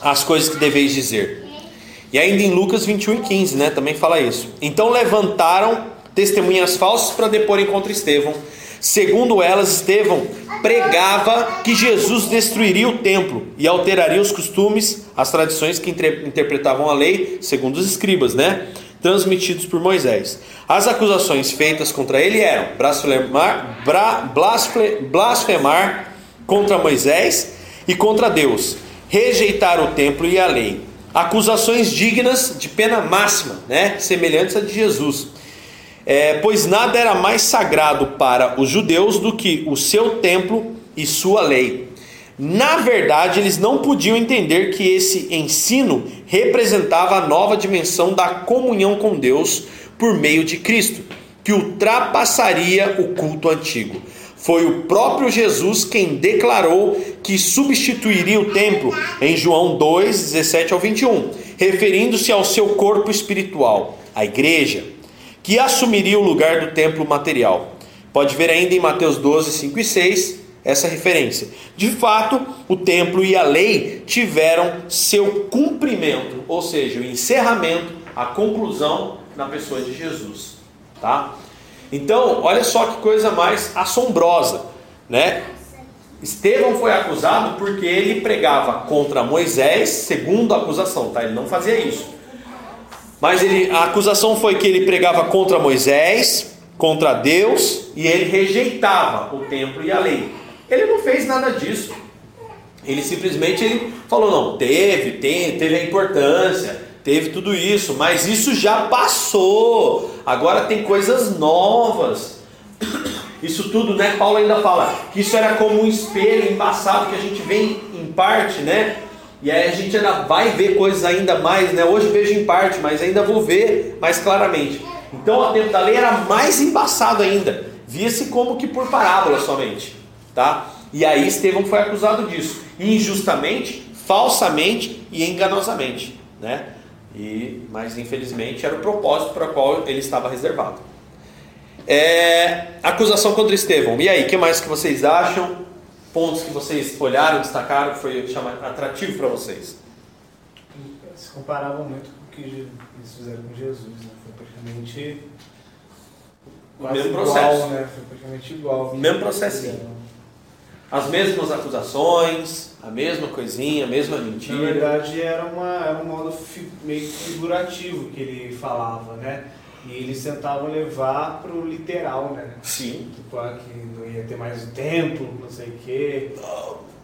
as coisas que deveis dizer. E ainda em Lucas 21 e 15, né, também fala isso. Então levantaram testemunhas falsas para deporem contra Estevão. Segundo elas, Estevão pregava que Jesus destruiria o templo e alteraria os costumes, as tradições que inter- interpretavam a lei, segundo os escribas, né? transmitidos por Moisés. As acusações feitas contra ele eram blasfemar, bra, blasfe, blasfemar contra Moisés e contra Deus, rejeitar o templo e a lei. Acusações dignas de pena máxima, né? semelhantes a de Jesus. É, pois nada era mais sagrado para os judeus do que o seu templo e sua lei. Na verdade, eles não podiam entender que esse ensino representava a nova dimensão da comunhão com Deus por meio de Cristo, que ultrapassaria o culto antigo. Foi o próprio Jesus quem declarou que substituiria o templo em João 2, 17 ao 21, referindo-se ao seu corpo espiritual, a igreja, que assumiria o lugar do templo material. Pode ver ainda em Mateus 12, 5 e 6 essa referência. De fato, o templo e a lei tiveram seu cumprimento, ou seja, o encerramento, a conclusão na pessoa de Jesus, tá? Então, olha só que coisa mais assombrosa, né? Estevão foi acusado porque ele pregava contra Moisés, segundo a acusação, tá? Ele não fazia isso. Mas ele, a acusação foi que ele pregava contra Moisés, contra Deus, e ele rejeitava o templo e a lei. Ele não fez nada disso. Ele simplesmente ele falou: não, teve, tem, teve a importância, teve tudo isso, mas isso já passou. Agora tem coisas novas. Isso tudo, né? Paulo ainda fala que isso era como um espelho embaçado que a gente vê em parte, né? E aí a gente ainda vai ver coisas ainda mais, né? Hoje vejo em parte, mas ainda vou ver mais claramente. Então, o tempo da lei era mais embaçado ainda. Via-se como que por parábola somente tá? E aí Estevão foi acusado disso, injustamente, falsamente e enganosamente, né? E, mas infelizmente era o propósito para o qual ele estava reservado. É, acusação contra Estevão. E aí, o que mais que vocês acham? Pontos que vocês olharam, destacaram, que foi chamar, atrativo para vocês? Se comparavam muito com o que eles fizeram com Jesus, né? Foi praticamente o mesmo processo. Igual, né? Foi praticamente igual. Mesmo processo. As mesmas acusações, a mesma coisinha, a mesma mentira. Na verdade, era, uma, era um modo fi, meio figurativo que ele falava, né? E eles tentavam levar para o literal, né? Sim. Tipo, ah, que não ia ter mais o templo, não sei o quê.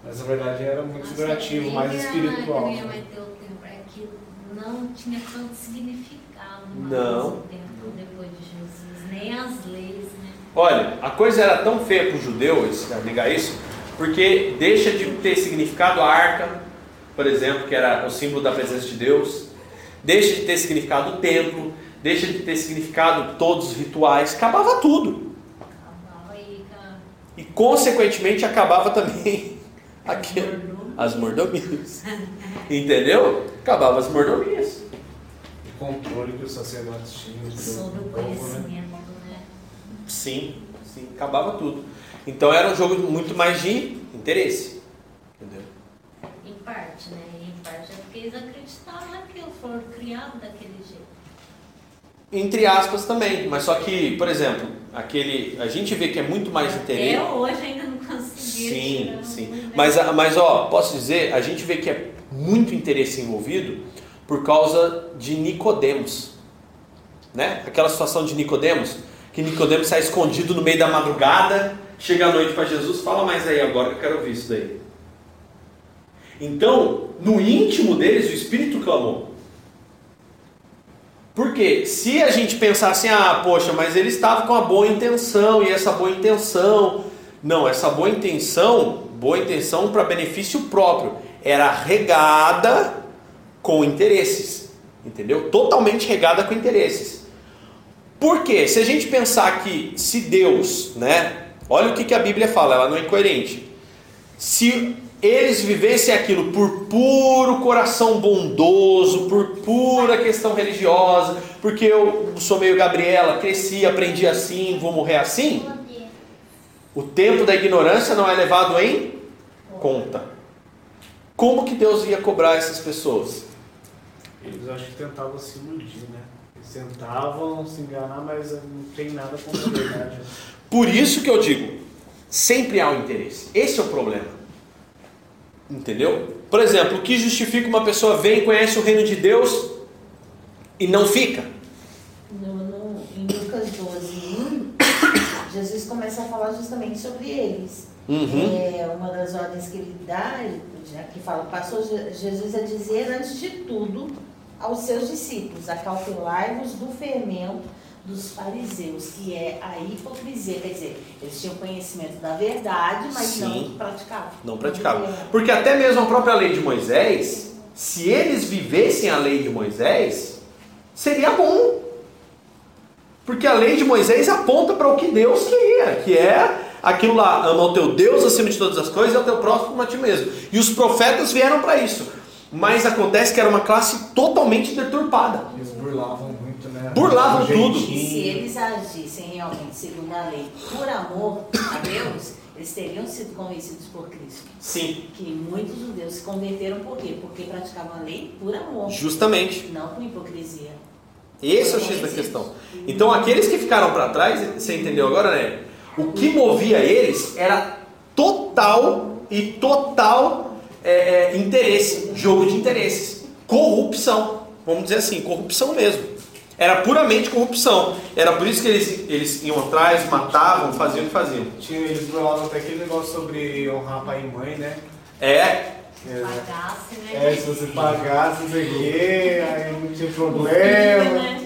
Mas na verdade era muito figurativo, mais espiritual. Não ia ter o templo, é que não tinha tanto significado mais não. o templo depois de Jesus, nem as leis, né? Olha, a coisa era tão feia para o judeu, ligar isso, porque deixa de ter significado a arca, por exemplo, que era o símbolo da presença de Deus, deixa de ter significado o templo, deixa de ter significado todos os rituais, acabava tudo. E consequentemente acabava também as mordomias. Entendeu? Acabava as mordomias. O controle que os sacerdotes tinham sobre o né? conhecimento, né? Sim, sim, acabava tudo. Então era um jogo muito mais de interesse. Entendeu? Em parte, né? Em parte é porque eles acreditavam naquilo, foram criados daquele jeito. Entre aspas também, mas só que, por exemplo, aquele. A gente vê que é muito mais interesse. Eu hoje ainda não consegui. Sim, sim. Mas, mas ó, posso dizer, a gente vê que é muito interesse envolvido por causa de Nicodemos. Né? Aquela situação de Nicodemos, que Nicodemos sai escondido no meio da madrugada chega à noite para Jesus, fala mais aí agora que eu quero ouvir isso daí. Então, no íntimo deles, o Espírito clamou. Porque se a gente pensar assim, ah, poxa, mas ele estava com uma boa intenção, e essa boa intenção. Não, essa boa intenção, boa intenção para benefício próprio, era regada com interesses. Entendeu? Totalmente regada com interesses. Por quê? Se a gente pensar que se Deus, né, Olha o que, que a Bíblia fala, ela não é incoerente. Se eles vivessem aquilo por puro coração bondoso, por pura questão religiosa, porque eu sou meio Gabriela, cresci, aprendi assim, vou morrer assim, o tempo da ignorância não é levado em conta. Como que Deus ia cobrar essas pessoas? Eles acho que tentavam se iludir, né? Eles tentavam se enganar, mas não tem nada contra a verdade. Por isso que eu digo, sempre há um interesse. Esse é o problema. Entendeu? Por exemplo, o que justifica uma pessoa vem e conhece o reino de Deus e não fica? No, no, em Lucas 12, Jesus começa a falar justamente sobre eles. Uhum. É, uma das ordens que ele dá, né, que fala, passou Jesus a dizer antes de tudo aos seus discípulos, acautelai-vos do fermento dos fariseus, que é a hipocrisia, quer dizer, eles tinham conhecimento da verdade, mas Sim. não praticavam. Não praticava. Porque até mesmo a própria lei de Moisés, se eles vivessem a lei de Moisés, seria bom. Porque a lei de Moisés aponta para o que Deus queria, que é aquilo lá, ama o teu Deus acima de todas as coisas e o teu próximo como a ti mesmo. E os profetas vieram para isso. Mas acontece que era uma classe totalmente deturpada. Eles burlavam? Burlavam Do tudo. Se eles agissem realmente segundo a lei, por amor a Deus, eles teriam sido convencidos por Cristo. Sim, Que muitos judeus se converteram por quê? Porque praticavam a lei por amor, justamente. não com hipocrisia. Esse é o X da questão. Então, aqueles que ficaram para trás, você entendeu agora, né? O que movia eles era total e total é, é, interesse, jogo de interesses, corrupção. Vamos dizer assim, corrupção mesmo. Era puramente corrupção. Era por isso que eles, eles iam atrás, matavam, faziam o que faziam. Tinha, eles burlavam até aquele negócio sobre honrar pai e mãe, né? É, É, Pagasse, né? é, se você pagasse, não sei o quê, aí não tinha problema. Né?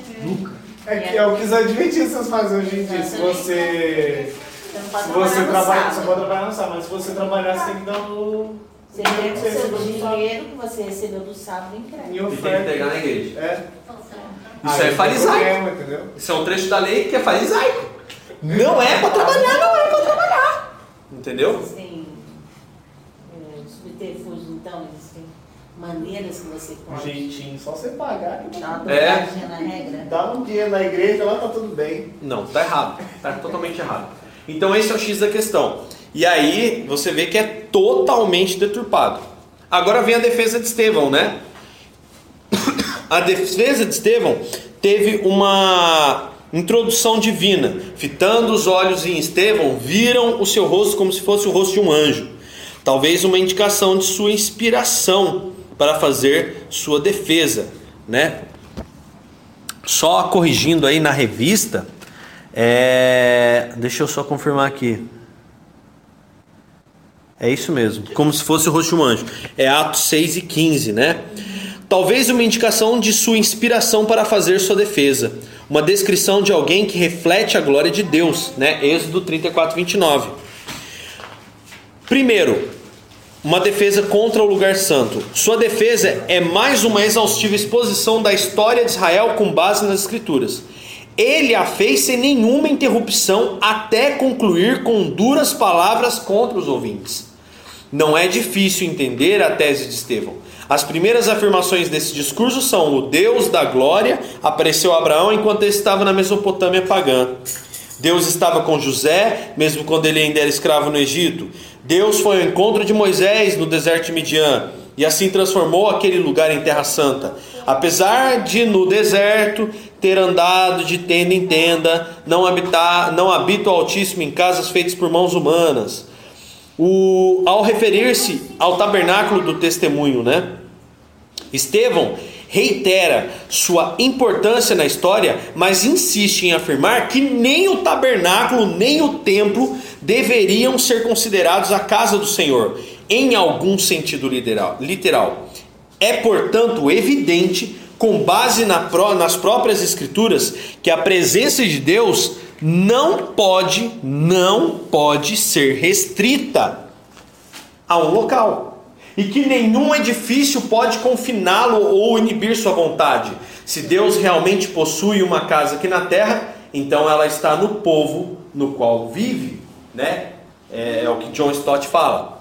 É, que é o que os adventistas fazem hoje em dia. Se você, Você se você trabalha, você pode trabalhar no sábado, mas se você trabalhar, você tem que dar o Você entrega o você seu dinheiro que você recebeu do sábado em crédito. em e tem que entregar na igreja. É. Isso Aí é tem farisaico. problema, entendeu? Isso é um trecho da lei que é farisaico. Não é para trabalhar, não é para trabalhar. Entendeu? Existem é, subterfúgios, então, existem maneiras que você Um pode jeitinho, só você pagar que dar uma É. na regra. dá um dinheiro na igreja, lá tá tudo bem. Não, tá errado. Tá totalmente errado. Então esse é o X da questão. E aí você vê que é totalmente deturpado. Agora vem a defesa de Estevão, né? A defesa de Estevão teve uma introdução divina. Fitando os olhos em Estevão, viram o seu rosto como se fosse o rosto de um anjo. Talvez uma indicação de sua inspiração para fazer sua defesa, né? Só corrigindo aí na revista, é... deixa eu só confirmar aqui. É isso mesmo, como se fosse o rosto de um anjo. É Atos 6 e 15, né? Talvez uma indicação de sua inspiração para fazer sua defesa. Uma descrição de alguém que reflete a glória de Deus, né? Êxodo 34, 29. Primeiro, uma defesa contra o lugar santo. Sua defesa é mais uma exaustiva exposição da história de Israel com base nas Escrituras. Ele a fez sem nenhuma interrupção até concluir com duras palavras contra os ouvintes. Não é difícil entender a tese de Estevão. As primeiras afirmações desse discurso são: o Deus da glória apareceu a Abraão enquanto ele estava na Mesopotâmia pagã. Deus estava com José, mesmo quando ele ainda era escravo no Egito. Deus foi ao encontro de Moisés no deserto de Midian e assim transformou aquele lugar em terra santa. Apesar de no deserto ter andado de tenda em tenda, não habitar, não habita o Altíssimo em casas feitas por mãos humanas. O, ao referir-se ao tabernáculo do testemunho, né? Estevão reitera sua importância na história, mas insiste em afirmar que nem o tabernáculo nem o templo deveriam ser considerados a casa do Senhor, em algum sentido literal. É, portanto, evidente, com base na pró- nas próprias Escrituras, que a presença de Deus não pode, não pode ser restrita a um local. E que nenhum edifício pode confiná-lo ou inibir sua vontade. Se Deus realmente possui uma casa aqui na terra, então ela está no povo no qual vive, né? É, é o que John Stott fala.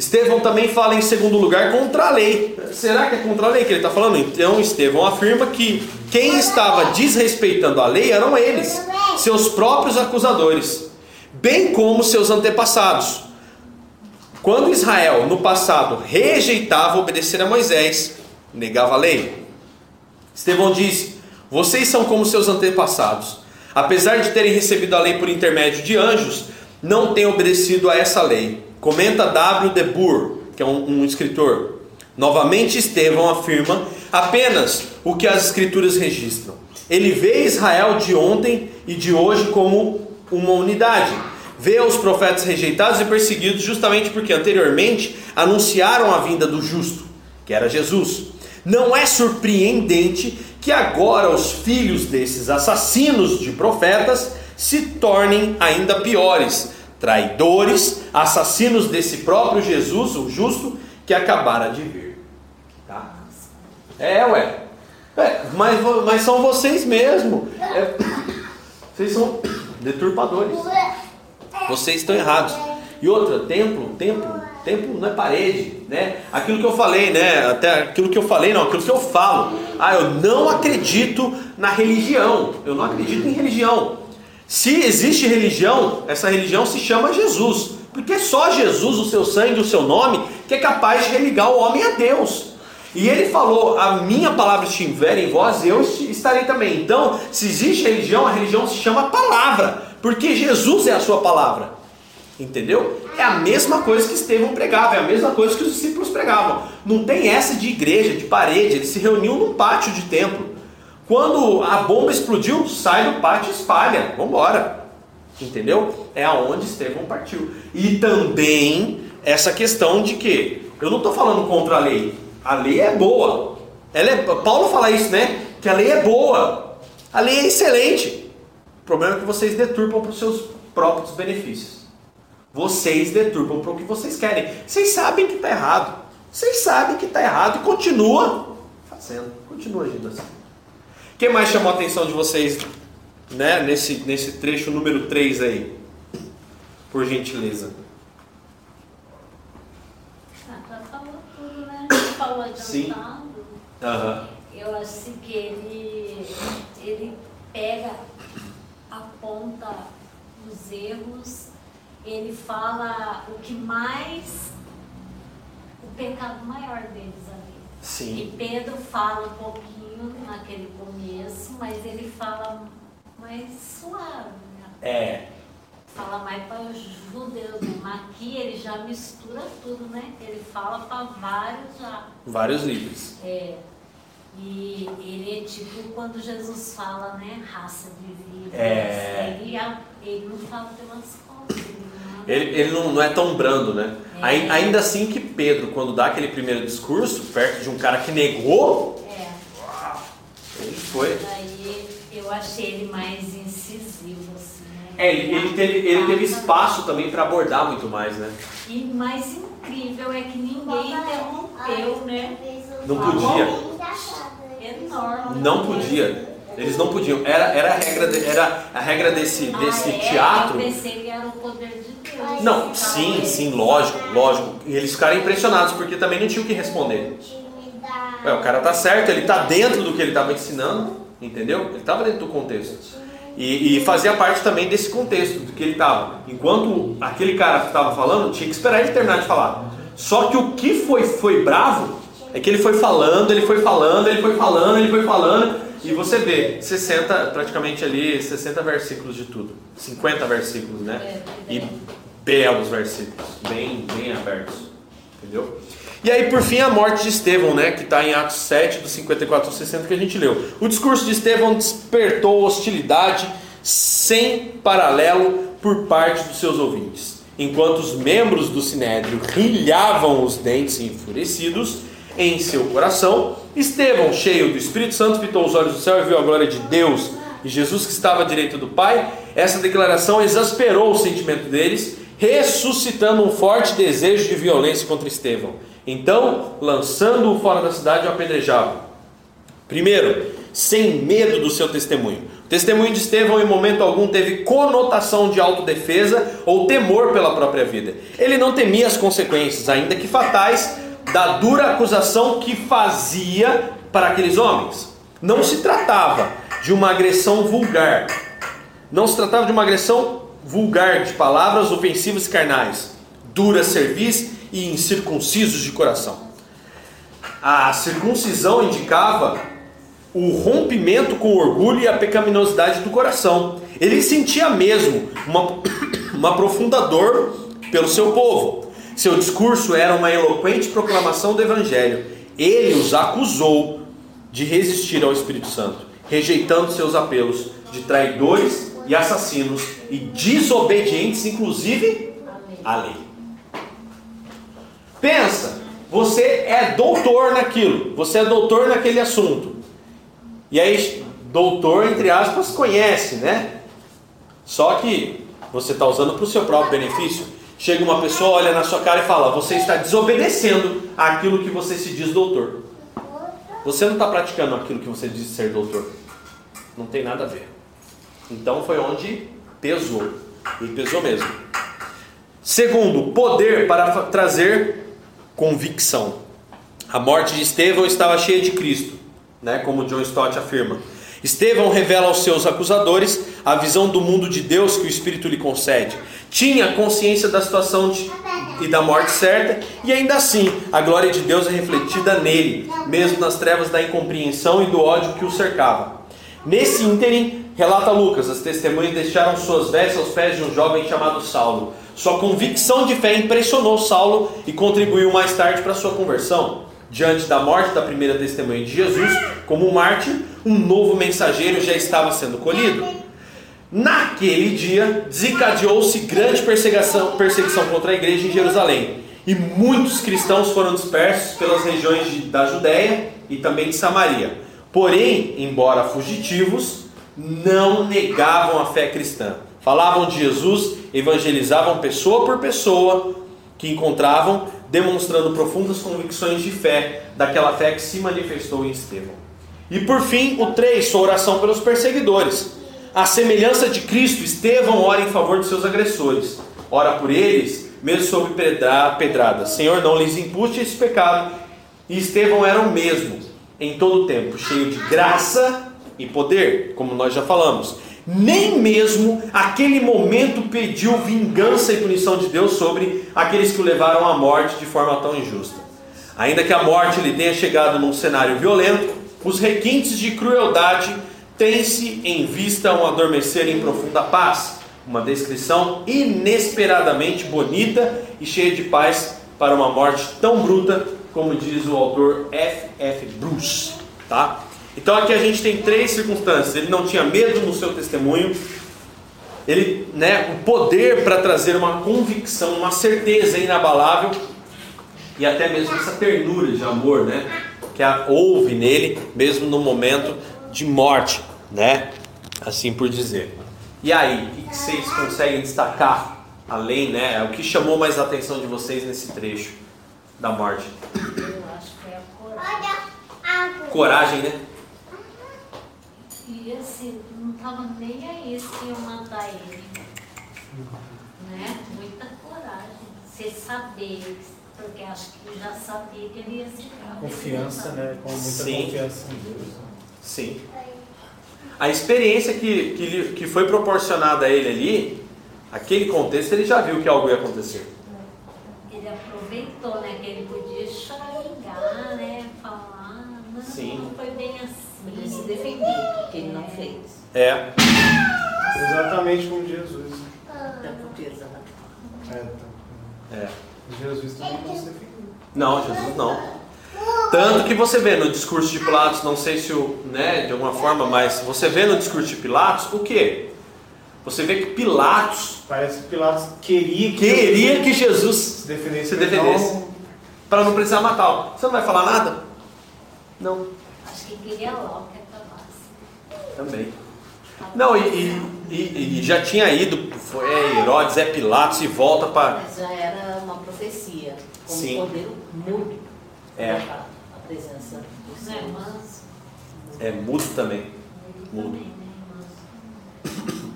Estevão também fala em segundo lugar contra a lei. Será que é contra a lei que ele está falando? Então Estevão afirma que quem estava desrespeitando a lei eram eles, seus próprios acusadores, bem como seus antepassados. Quando Israel, no passado, rejeitava obedecer a Moisés, negava a lei, Estevão disse: Vocês são como seus antepassados. Apesar de terem recebido a lei por intermédio de anjos, não têm obedecido a essa lei. Comenta W. de Boer, que é um, um escritor. Novamente, Estevão afirma apenas o que as escrituras registram. Ele vê Israel de ontem e de hoje como uma unidade. Vê os profetas rejeitados e perseguidos justamente porque anteriormente anunciaram a vinda do justo, que era Jesus. Não é surpreendente que agora os filhos desses assassinos de profetas se tornem ainda piores, traidores, assassinos desse próprio Jesus, o justo, que acabara de vir. Tá? É, ué. É, mas, mas são vocês mesmo. É, vocês são deturpadores. Vocês estão errados. E outra, templo, templo, templo não é parede, né? Aquilo que eu falei, né? Até aquilo que eu falei, não, aquilo que eu falo. Ah, eu não acredito na religião. Eu não acredito em religião. Se existe religião, essa religião se chama Jesus. Porque é só Jesus, o seu sangue, o seu nome, que é capaz de religar o homem a Deus. E ele falou: A minha palavra estiver em vós, eu estarei também. Então, se existe religião, a religião se chama palavra, porque Jesus é a sua palavra. Entendeu? É a mesma coisa que Estevão pregava, é a mesma coisa que os discípulos pregavam. Não tem essa de igreja, de parede, eles se reuniam num pátio de templo. Quando a bomba explodiu, sai do pátio e espalha. Vamos embora. Entendeu? É aonde Estevão partiu. E também essa questão de que eu não estou falando contra a lei. A lei é boa. Ela é, Paulo fala isso, né? Que a lei é boa. A lei é excelente. O problema é que vocês deturpam para os seus próprios benefícios. Vocês deturpam para o que vocês querem. Vocês sabem que está errado. Vocês sabem que está errado e continua fazendo. Continua agindo assim. O que mais chamou a atenção de vocês né, nesse, nesse trecho número 3 aí? Por gentileza. falou adiantado, Sim. Uhum. eu acho que ele, ele pega, aponta os erros, ele fala o que mais, o pecado maior deles ali. Sim. E Pedro fala um pouquinho naquele começo, mas ele fala mais suave. Né? É. Fala mais para os judeus, mas aqui ele já mistura tudo, né? Ele fala para vários já. Vários líderes. É. E ele é tipo quando Jesus fala, né? Raça de vida. É. Ele, ele não fala pelas coisas. Ele, ele não, não é tão brando, né? É. Ai- Ainda assim que Pedro, quando dá aquele primeiro discurso, perto de um cara que negou, É. ele foi. Daí eu achei ele mais incisivo, assim, né? É, ele, ele teve, ele teve espaço também para abordar muito mais, né? E mais incrível é que ninguém interrompeu, né? Não podia. Não podia. Eles não podiam. Era, era, a, regra de- era a regra desse, desse Ah, é? teatro. Eu pensei que era o poder de Deus. Não, sim, sim, lógico, lógico. E eles ficaram impressionados porque também não tinham o que responder. Ué, o cara tá certo, ele tá dentro do que ele estava ensinando, entendeu? Ele estava dentro do contexto. E, e fazia parte também desse contexto do que ele estava. Enquanto aquele cara que estava falando, tinha que esperar ele terminar de falar. Só que o que foi, foi bravo é que ele foi falando, ele foi falando, ele foi falando, ele foi falando. E você vê 60, praticamente ali, 60 versículos de tudo. 50 versículos, né? E belos versículos, bem, bem abertos. Entendeu? E aí, por fim, a morte de Estevão, né? Que está em Atos 7, do 54 ao 60, que a gente leu. O discurso de Estevão despertou hostilidade sem paralelo por parte dos seus ouvintes. Enquanto os membros do sinédrio rilhavam os dentes enfurecidos em seu coração, Estevão, cheio do Espírito Santo, fitou os olhos do céu e viu a glória de Deus e Jesus que estava à direita do Pai. Essa declaração exasperou o sentimento deles, ressuscitando um forte desejo de violência contra Estevão. Então, lançando-o fora da cidade, o apedrejavam. Primeiro, sem medo do seu testemunho. O testemunho de Estevão, em momento algum, teve conotação de autodefesa ou temor pela própria vida. Ele não temia as consequências, ainda que fatais, da dura acusação que fazia para aqueles homens. Não se tratava de uma agressão vulgar. Não se tratava de uma agressão vulgar de palavras ofensivas e carnais, duras cervis e incircuncisos de coração. A circuncisão indicava o rompimento com o orgulho e a pecaminosidade do coração. Ele sentia mesmo uma, uma profunda dor pelo seu povo. Seu discurso era uma eloquente proclamação do Evangelho. Ele os acusou de resistir ao Espírito Santo, rejeitando seus apelos de traidores e assassinos e desobedientes, inclusive à lei. Pensa, você é doutor naquilo, você é doutor naquele assunto. E aí, doutor, entre aspas, conhece, né? Só que você está usando para o seu próprio benefício. Chega uma pessoa, olha na sua cara e fala: Você está desobedecendo aquilo que você se diz doutor. Você não está praticando aquilo que você diz ser doutor. Não tem nada a ver. Então foi onde pesou. E pesou mesmo. Segundo, poder para trazer convicção. A morte de Estevão estava cheia de Cristo, né? como John Stott afirma. Estevão revela aos seus acusadores a visão do mundo de Deus que o Espírito lhe concede. Tinha consciência da situação de, e da morte certa, e ainda assim a glória de Deus é refletida nele, mesmo nas trevas da incompreensão e do ódio que o cercava. Nesse ínterim, relata Lucas, as testemunhas deixaram suas vestes aos pés de um jovem chamado Saulo. Sua convicção de fé impressionou Saulo e contribuiu mais tarde para sua conversão. Diante da morte da primeira testemunha de Jesus, como mártir, um novo mensageiro já estava sendo colhido. Naquele dia, desencadeou-se grande perseguição, perseguição contra a igreja em Jerusalém, e muitos cristãos foram dispersos pelas regiões de, da Judéia e também de Samaria. Porém, embora fugitivos, não negavam a fé cristã. Falavam de Jesus, evangelizavam pessoa por pessoa que encontravam, demonstrando profundas convicções de fé, daquela fé que se manifestou em Estevão. E por fim, o 3, sua oração pelos perseguidores. A semelhança de Cristo, Estevão ora em favor de seus agressores. Ora por eles, mesmo sob pedrada. Senhor, não lhes impute esse pecado. E Estevão era o mesmo, em todo o tempo, cheio de graça e poder, como nós já falamos. Nem mesmo aquele momento pediu vingança e punição de Deus sobre aqueles que o levaram à morte de forma tão injusta. Ainda que a morte lhe tenha chegado num cenário violento, os requintes de crueldade têm-se em vista um adormecer em profunda paz, uma descrição inesperadamente bonita e cheia de paz para uma morte tão bruta como diz o autor F. F. Bruce, tá? Então aqui a gente tem três circunstâncias. Ele não tinha medo no seu testemunho. Ele, né, o poder para trazer uma convicção, uma certeza inabalável e até mesmo essa ternura de amor, né, que houve nele mesmo no momento de morte, né? Assim por dizer. E aí, o que vocês conseguem destacar além, né? O que chamou mais a atenção de vocês nesse trecho da morte? Eu acho que é a coragem. Coragem, né? E assim, não tava nem aí se iam matar ele. Né? Muita coragem. Você saber, porque acho que já sabia que ele ia se Confiança, né? Com muita Sim. confiança em Deus. né? Sim. A experiência que, que, que foi proporcionada a ele ali, aquele contexto, ele já viu que algo ia acontecer. Ele aproveitou, né? Que ele podia xingar, né? Falar, não, Sim. não foi bem Podia se assim. defender, porque ele não fez. É. Exatamente como Jesus. Até porque, exatamente. É, tá. É. Jesus também não se defendeu. Não, Jesus não. Tanto que você vê no discurso de Pilatos, não sei se o, né, de alguma forma, mas você vê no discurso de Pilatos o quê? Você vê que Pilatos Parece que Pilatos queria que queria que Jesus se defendesse. não- para não precisar matá-lo. Você não vai falar nada? Não. Acho que queria logo que acabasse. Também. Não, e, e- e- e já tinha ido, foi é Herodes, é Pilatos e volta para. Mas já era uma profecia, como Sim. um cordeiro mudo. É. A presença do Né, mas É mudo também. Mudo.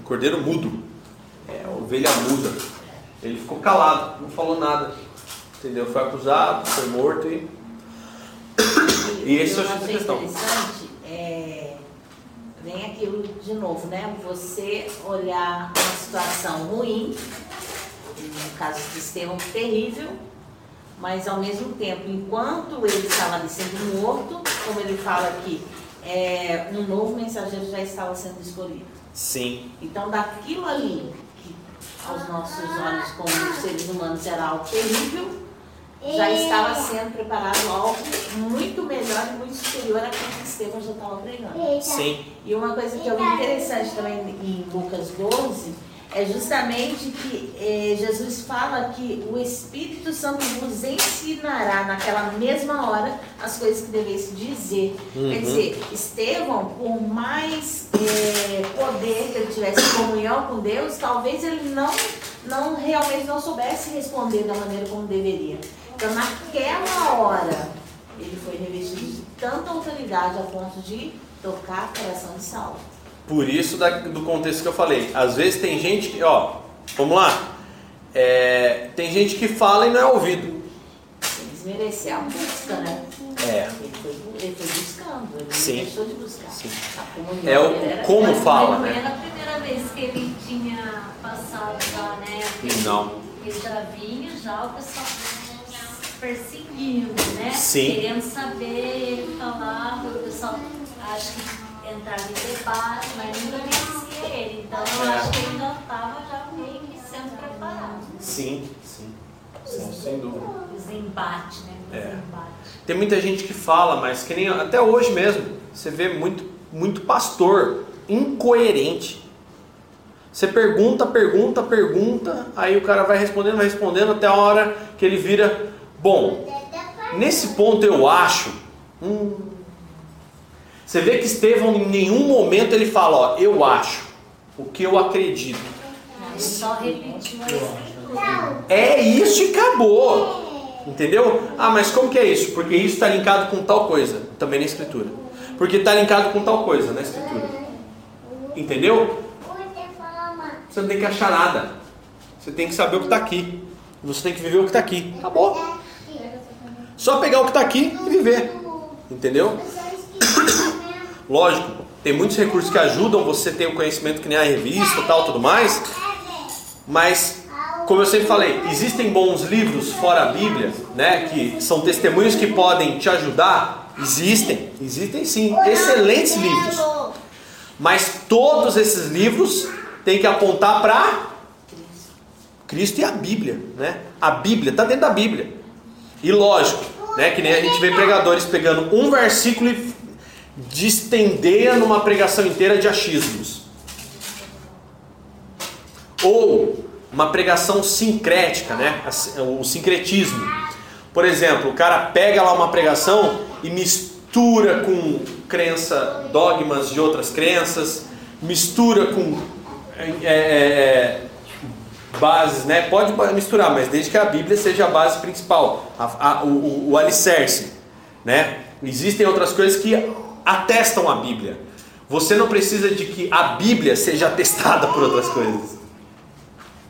Cordeiro mudo. É, ovelha muda. Ele ficou calado, não falou nada. Entendeu? Foi acusado, foi morto e. E esse eu eu acho achei questão. interessante, é, vem aquilo de novo, né? Você olhar uma situação ruim, no caso de Estevão, terrível, mas ao mesmo tempo, enquanto ele estava ali sendo morto, como ele fala aqui, é, um novo mensageiro já estava sendo escolhido. Sim. Então, daquilo ali, que aos nossos olhos, como seres humanos, era algo terrível, já estava sendo preparado algo muito melhor e muito superior a que Estevão já estava pregando. Sim. E uma coisa que é muito interessante também em Lucas 12 é justamente que eh, Jesus fala que o Espírito Santo vos ensinará naquela mesma hora as coisas que devesse dizer. Uhum. Quer dizer, Estevão, por mais eh, poder que ele tivesse comunhão com Deus, talvez ele não, não realmente não soubesse responder da maneira como deveria. Então, naquela hora, ele foi revestido de tanta autoridade a ponto de tocar o coração de Saulo. Por isso da- do contexto que eu falei. Às vezes tem gente que, ó, vamos lá. É, tem gente que fala e não é ouvido. Desmerecer a busca, né? É. Ele foi, ele foi buscando, ele Sim. não deixou de buscar. Sim. É o era- como Mas fala, não né? era a primeira vez que ele tinha passado lá, né? Ele- Não. Ele já vinha, já o pessoal perseguindo, né? Sim. Querendo saber, ele falava, o pessoal acho que entrava em debate, mas nunca conhecia ele. Então eu É. acho que ele já estava já meio que sendo preparado. Sim, sim. Sim, sem dúvida. Os embates, né? Os É. embates. Tem muita gente que fala, mas que nem até hoje mesmo, você vê muito, muito pastor incoerente. Você pergunta, pergunta, pergunta, aí o cara vai respondendo, vai respondendo até a hora que ele vira. Bom, nesse ponto eu acho. hum." Você vê que Estevão em nenhum momento ele fala, ó, eu acho, o que eu acredito. Ele só repetiu. É isso e acabou. Entendeu? Ah, mas como que é isso? Porque isso está linkado com tal coisa, também na escritura. Porque está linkado com tal coisa na escritura. Entendeu? Você não tem que achar nada. Você tem que saber o que está aqui. Você tem que viver o que está aqui. Acabou. Só pegar o que está aqui e viver. Entendeu? Lógico, tem muitos recursos que ajudam você ter o conhecimento que nem a revista tal, tudo mais. Mas, como eu sempre falei, existem bons livros fora a Bíblia, né? Que são testemunhos que podem te ajudar. Existem, existem sim, excelentes livros. Mas todos esses livros têm que apontar para Cristo e a Bíblia, né? A Bíblia está dentro da Bíblia. E lógico, né? Que nem a gente vê pregadores pegando um versículo e distendeia numa pregação inteira de achismos. Ou uma pregação sincrética, né? O sincretismo. Por exemplo, o cara pega lá uma pregação e mistura com crença, dogmas de outras crenças, mistura com é, é, é, bases, né? Pode misturar, mas desde que a Bíblia seja a base principal, a, a, o, o alicerce, né? Existem outras coisas que atestam a Bíblia. Você não precisa de que a Bíblia seja atestada por outras coisas.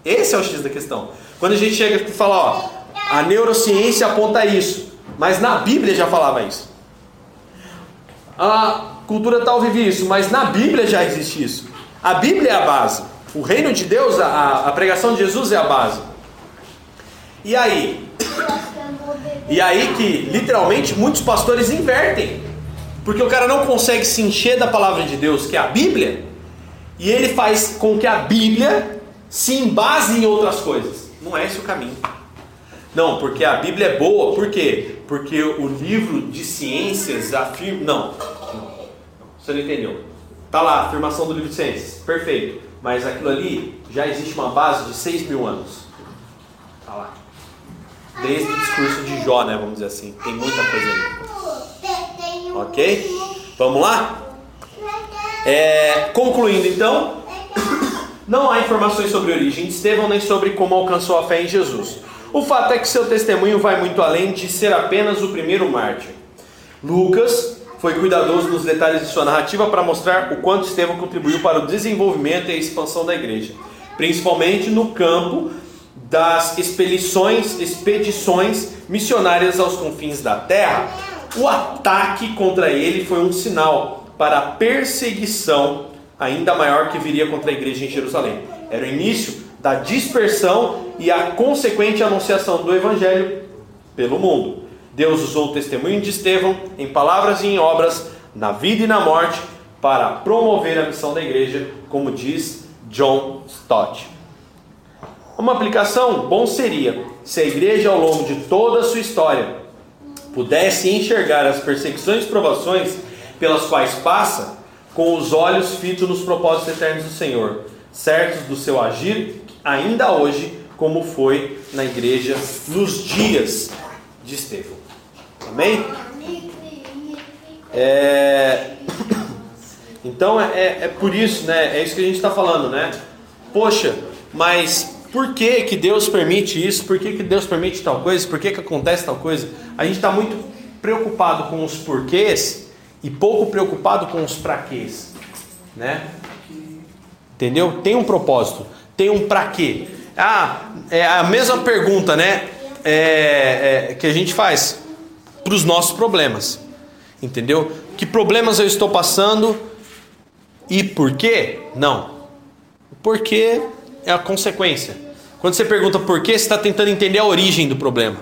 Esse é o X da questão. Quando a gente chega e fala, ó, a neurociência aponta isso, mas na Bíblia já falava isso. A cultura tal vive isso, mas na Bíblia já existe isso. A Bíblia é a base. O reino de Deus, a, a pregação de Jesus é a base. E aí? E aí que literalmente muitos pastores invertem. Porque o cara não consegue se encher da palavra de Deus, que é a Bíblia, e ele faz com que a Bíblia se embase em outras coisas. Não é esse o caminho. Não, porque a Bíblia é boa, por quê? Porque o livro de ciências afirma. Não, você não entendeu. Tá lá, afirmação do livro de ciências, perfeito. Mas aquilo ali já existe uma base de 6 mil anos. Tá lá. Desde o discurso de Jó, né? Vamos dizer assim. Tem muita coisa ali. Ok? Vamos lá? É, concluindo então, não há informações sobre a origem de Estevão nem sobre como alcançou a fé em Jesus. O fato é que seu testemunho vai muito além de ser apenas o primeiro mártir. Lucas foi cuidadoso nos detalhes de sua narrativa para mostrar o quanto Estevão contribuiu para o desenvolvimento e a expansão da igreja, principalmente no campo das expedições, expedições missionárias aos confins da terra. O ataque contra ele foi um sinal para a perseguição ainda maior que viria contra a igreja em Jerusalém. Era o início da dispersão e a consequente anunciação do evangelho pelo mundo. Deus usou o testemunho de Estevão em palavras e em obras, na vida e na morte, para promover a missão da igreja, como diz John Stott. Uma aplicação bom seria se a igreja ao longo de toda a sua história pudesse enxergar as perseguições e provações pelas quais passa com os olhos fitos nos propósitos eternos do Senhor, certos do seu agir ainda hoje, como foi na igreja nos dias de Estevão. Amém? É... Então é, é por isso, né? É isso que a gente está falando, né? Poxa, mas por que, que Deus permite isso? Por que, que Deus permite tal coisa? Por que, que acontece tal coisa? A gente está muito preocupado com os porquês e pouco preocupado com os praquês, né? Entendeu? Tem um propósito, tem um pra quê. Ah, é a mesma pergunta, né? É, é, que a gente faz para os nossos problemas, entendeu? Que problemas eu estou passando e por quê? Não. Porque é a consequência. Quando você pergunta por quê, você está tentando entender a origem do problema.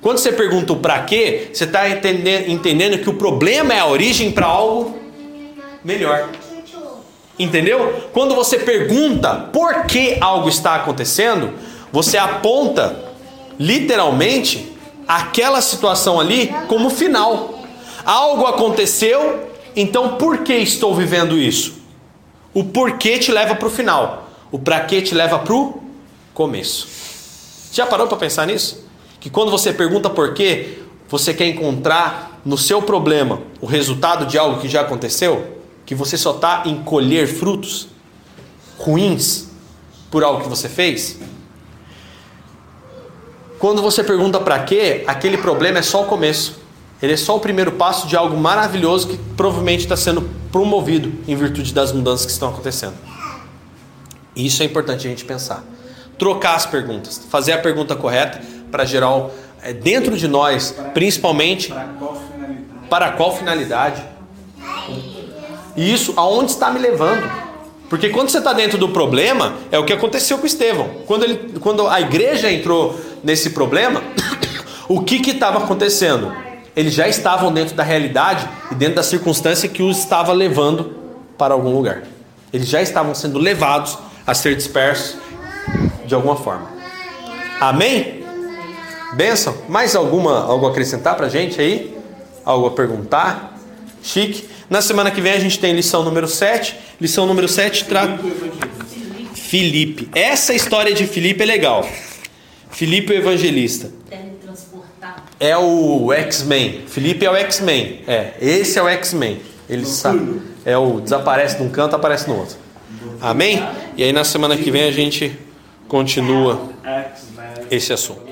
Quando você pergunta o para quê, você está entendendo, que o problema é a origem para algo melhor. Entendeu? Quando você pergunta por que algo está acontecendo, você aponta literalmente aquela situação ali como final. Algo aconteceu, então por que estou vivendo isso? O porquê te leva para o final, o para quê te leva para o começo. Já parou para pensar nisso? Que quando você pergunta por quê, você quer encontrar no seu problema o resultado de algo que já aconteceu? Que você só está em colher frutos ruins por algo que você fez? Quando você pergunta para quê, aquele problema é só o começo. Ele é só o primeiro passo de algo maravilhoso que provavelmente está sendo promovido em virtude das mudanças que estão acontecendo. Isso é importante a gente pensar. Trocar as perguntas, fazer a pergunta correta para gerar é, dentro de nós, principalmente Para qual finalidade? para qual finalidade. E isso aonde está me levando? Porque quando você está dentro do problema, é o que aconteceu com Estevão. Quando, ele, quando a igreja entrou nesse problema, o que estava acontecendo? Eles já estavam dentro da realidade e dentro da circunstância que os estava levando para algum lugar. Eles já estavam sendo levados a ser dispersos de alguma forma. Amém? Benção? Mais alguma algo a acrescentar para gente aí? Algo a perguntar? Chique. Na semana que vem a gente tem lição número 7. Lição número 7 trata. Filipe. Essa história de Filipe é legal. Filipe o evangelista. É o X-Men. Felipe é o X-Men. É, esse é o X-Men. Ele sabe. É o desaparece de um canto, aparece no outro. Amém? E aí na semana que vem a gente continua esse assunto.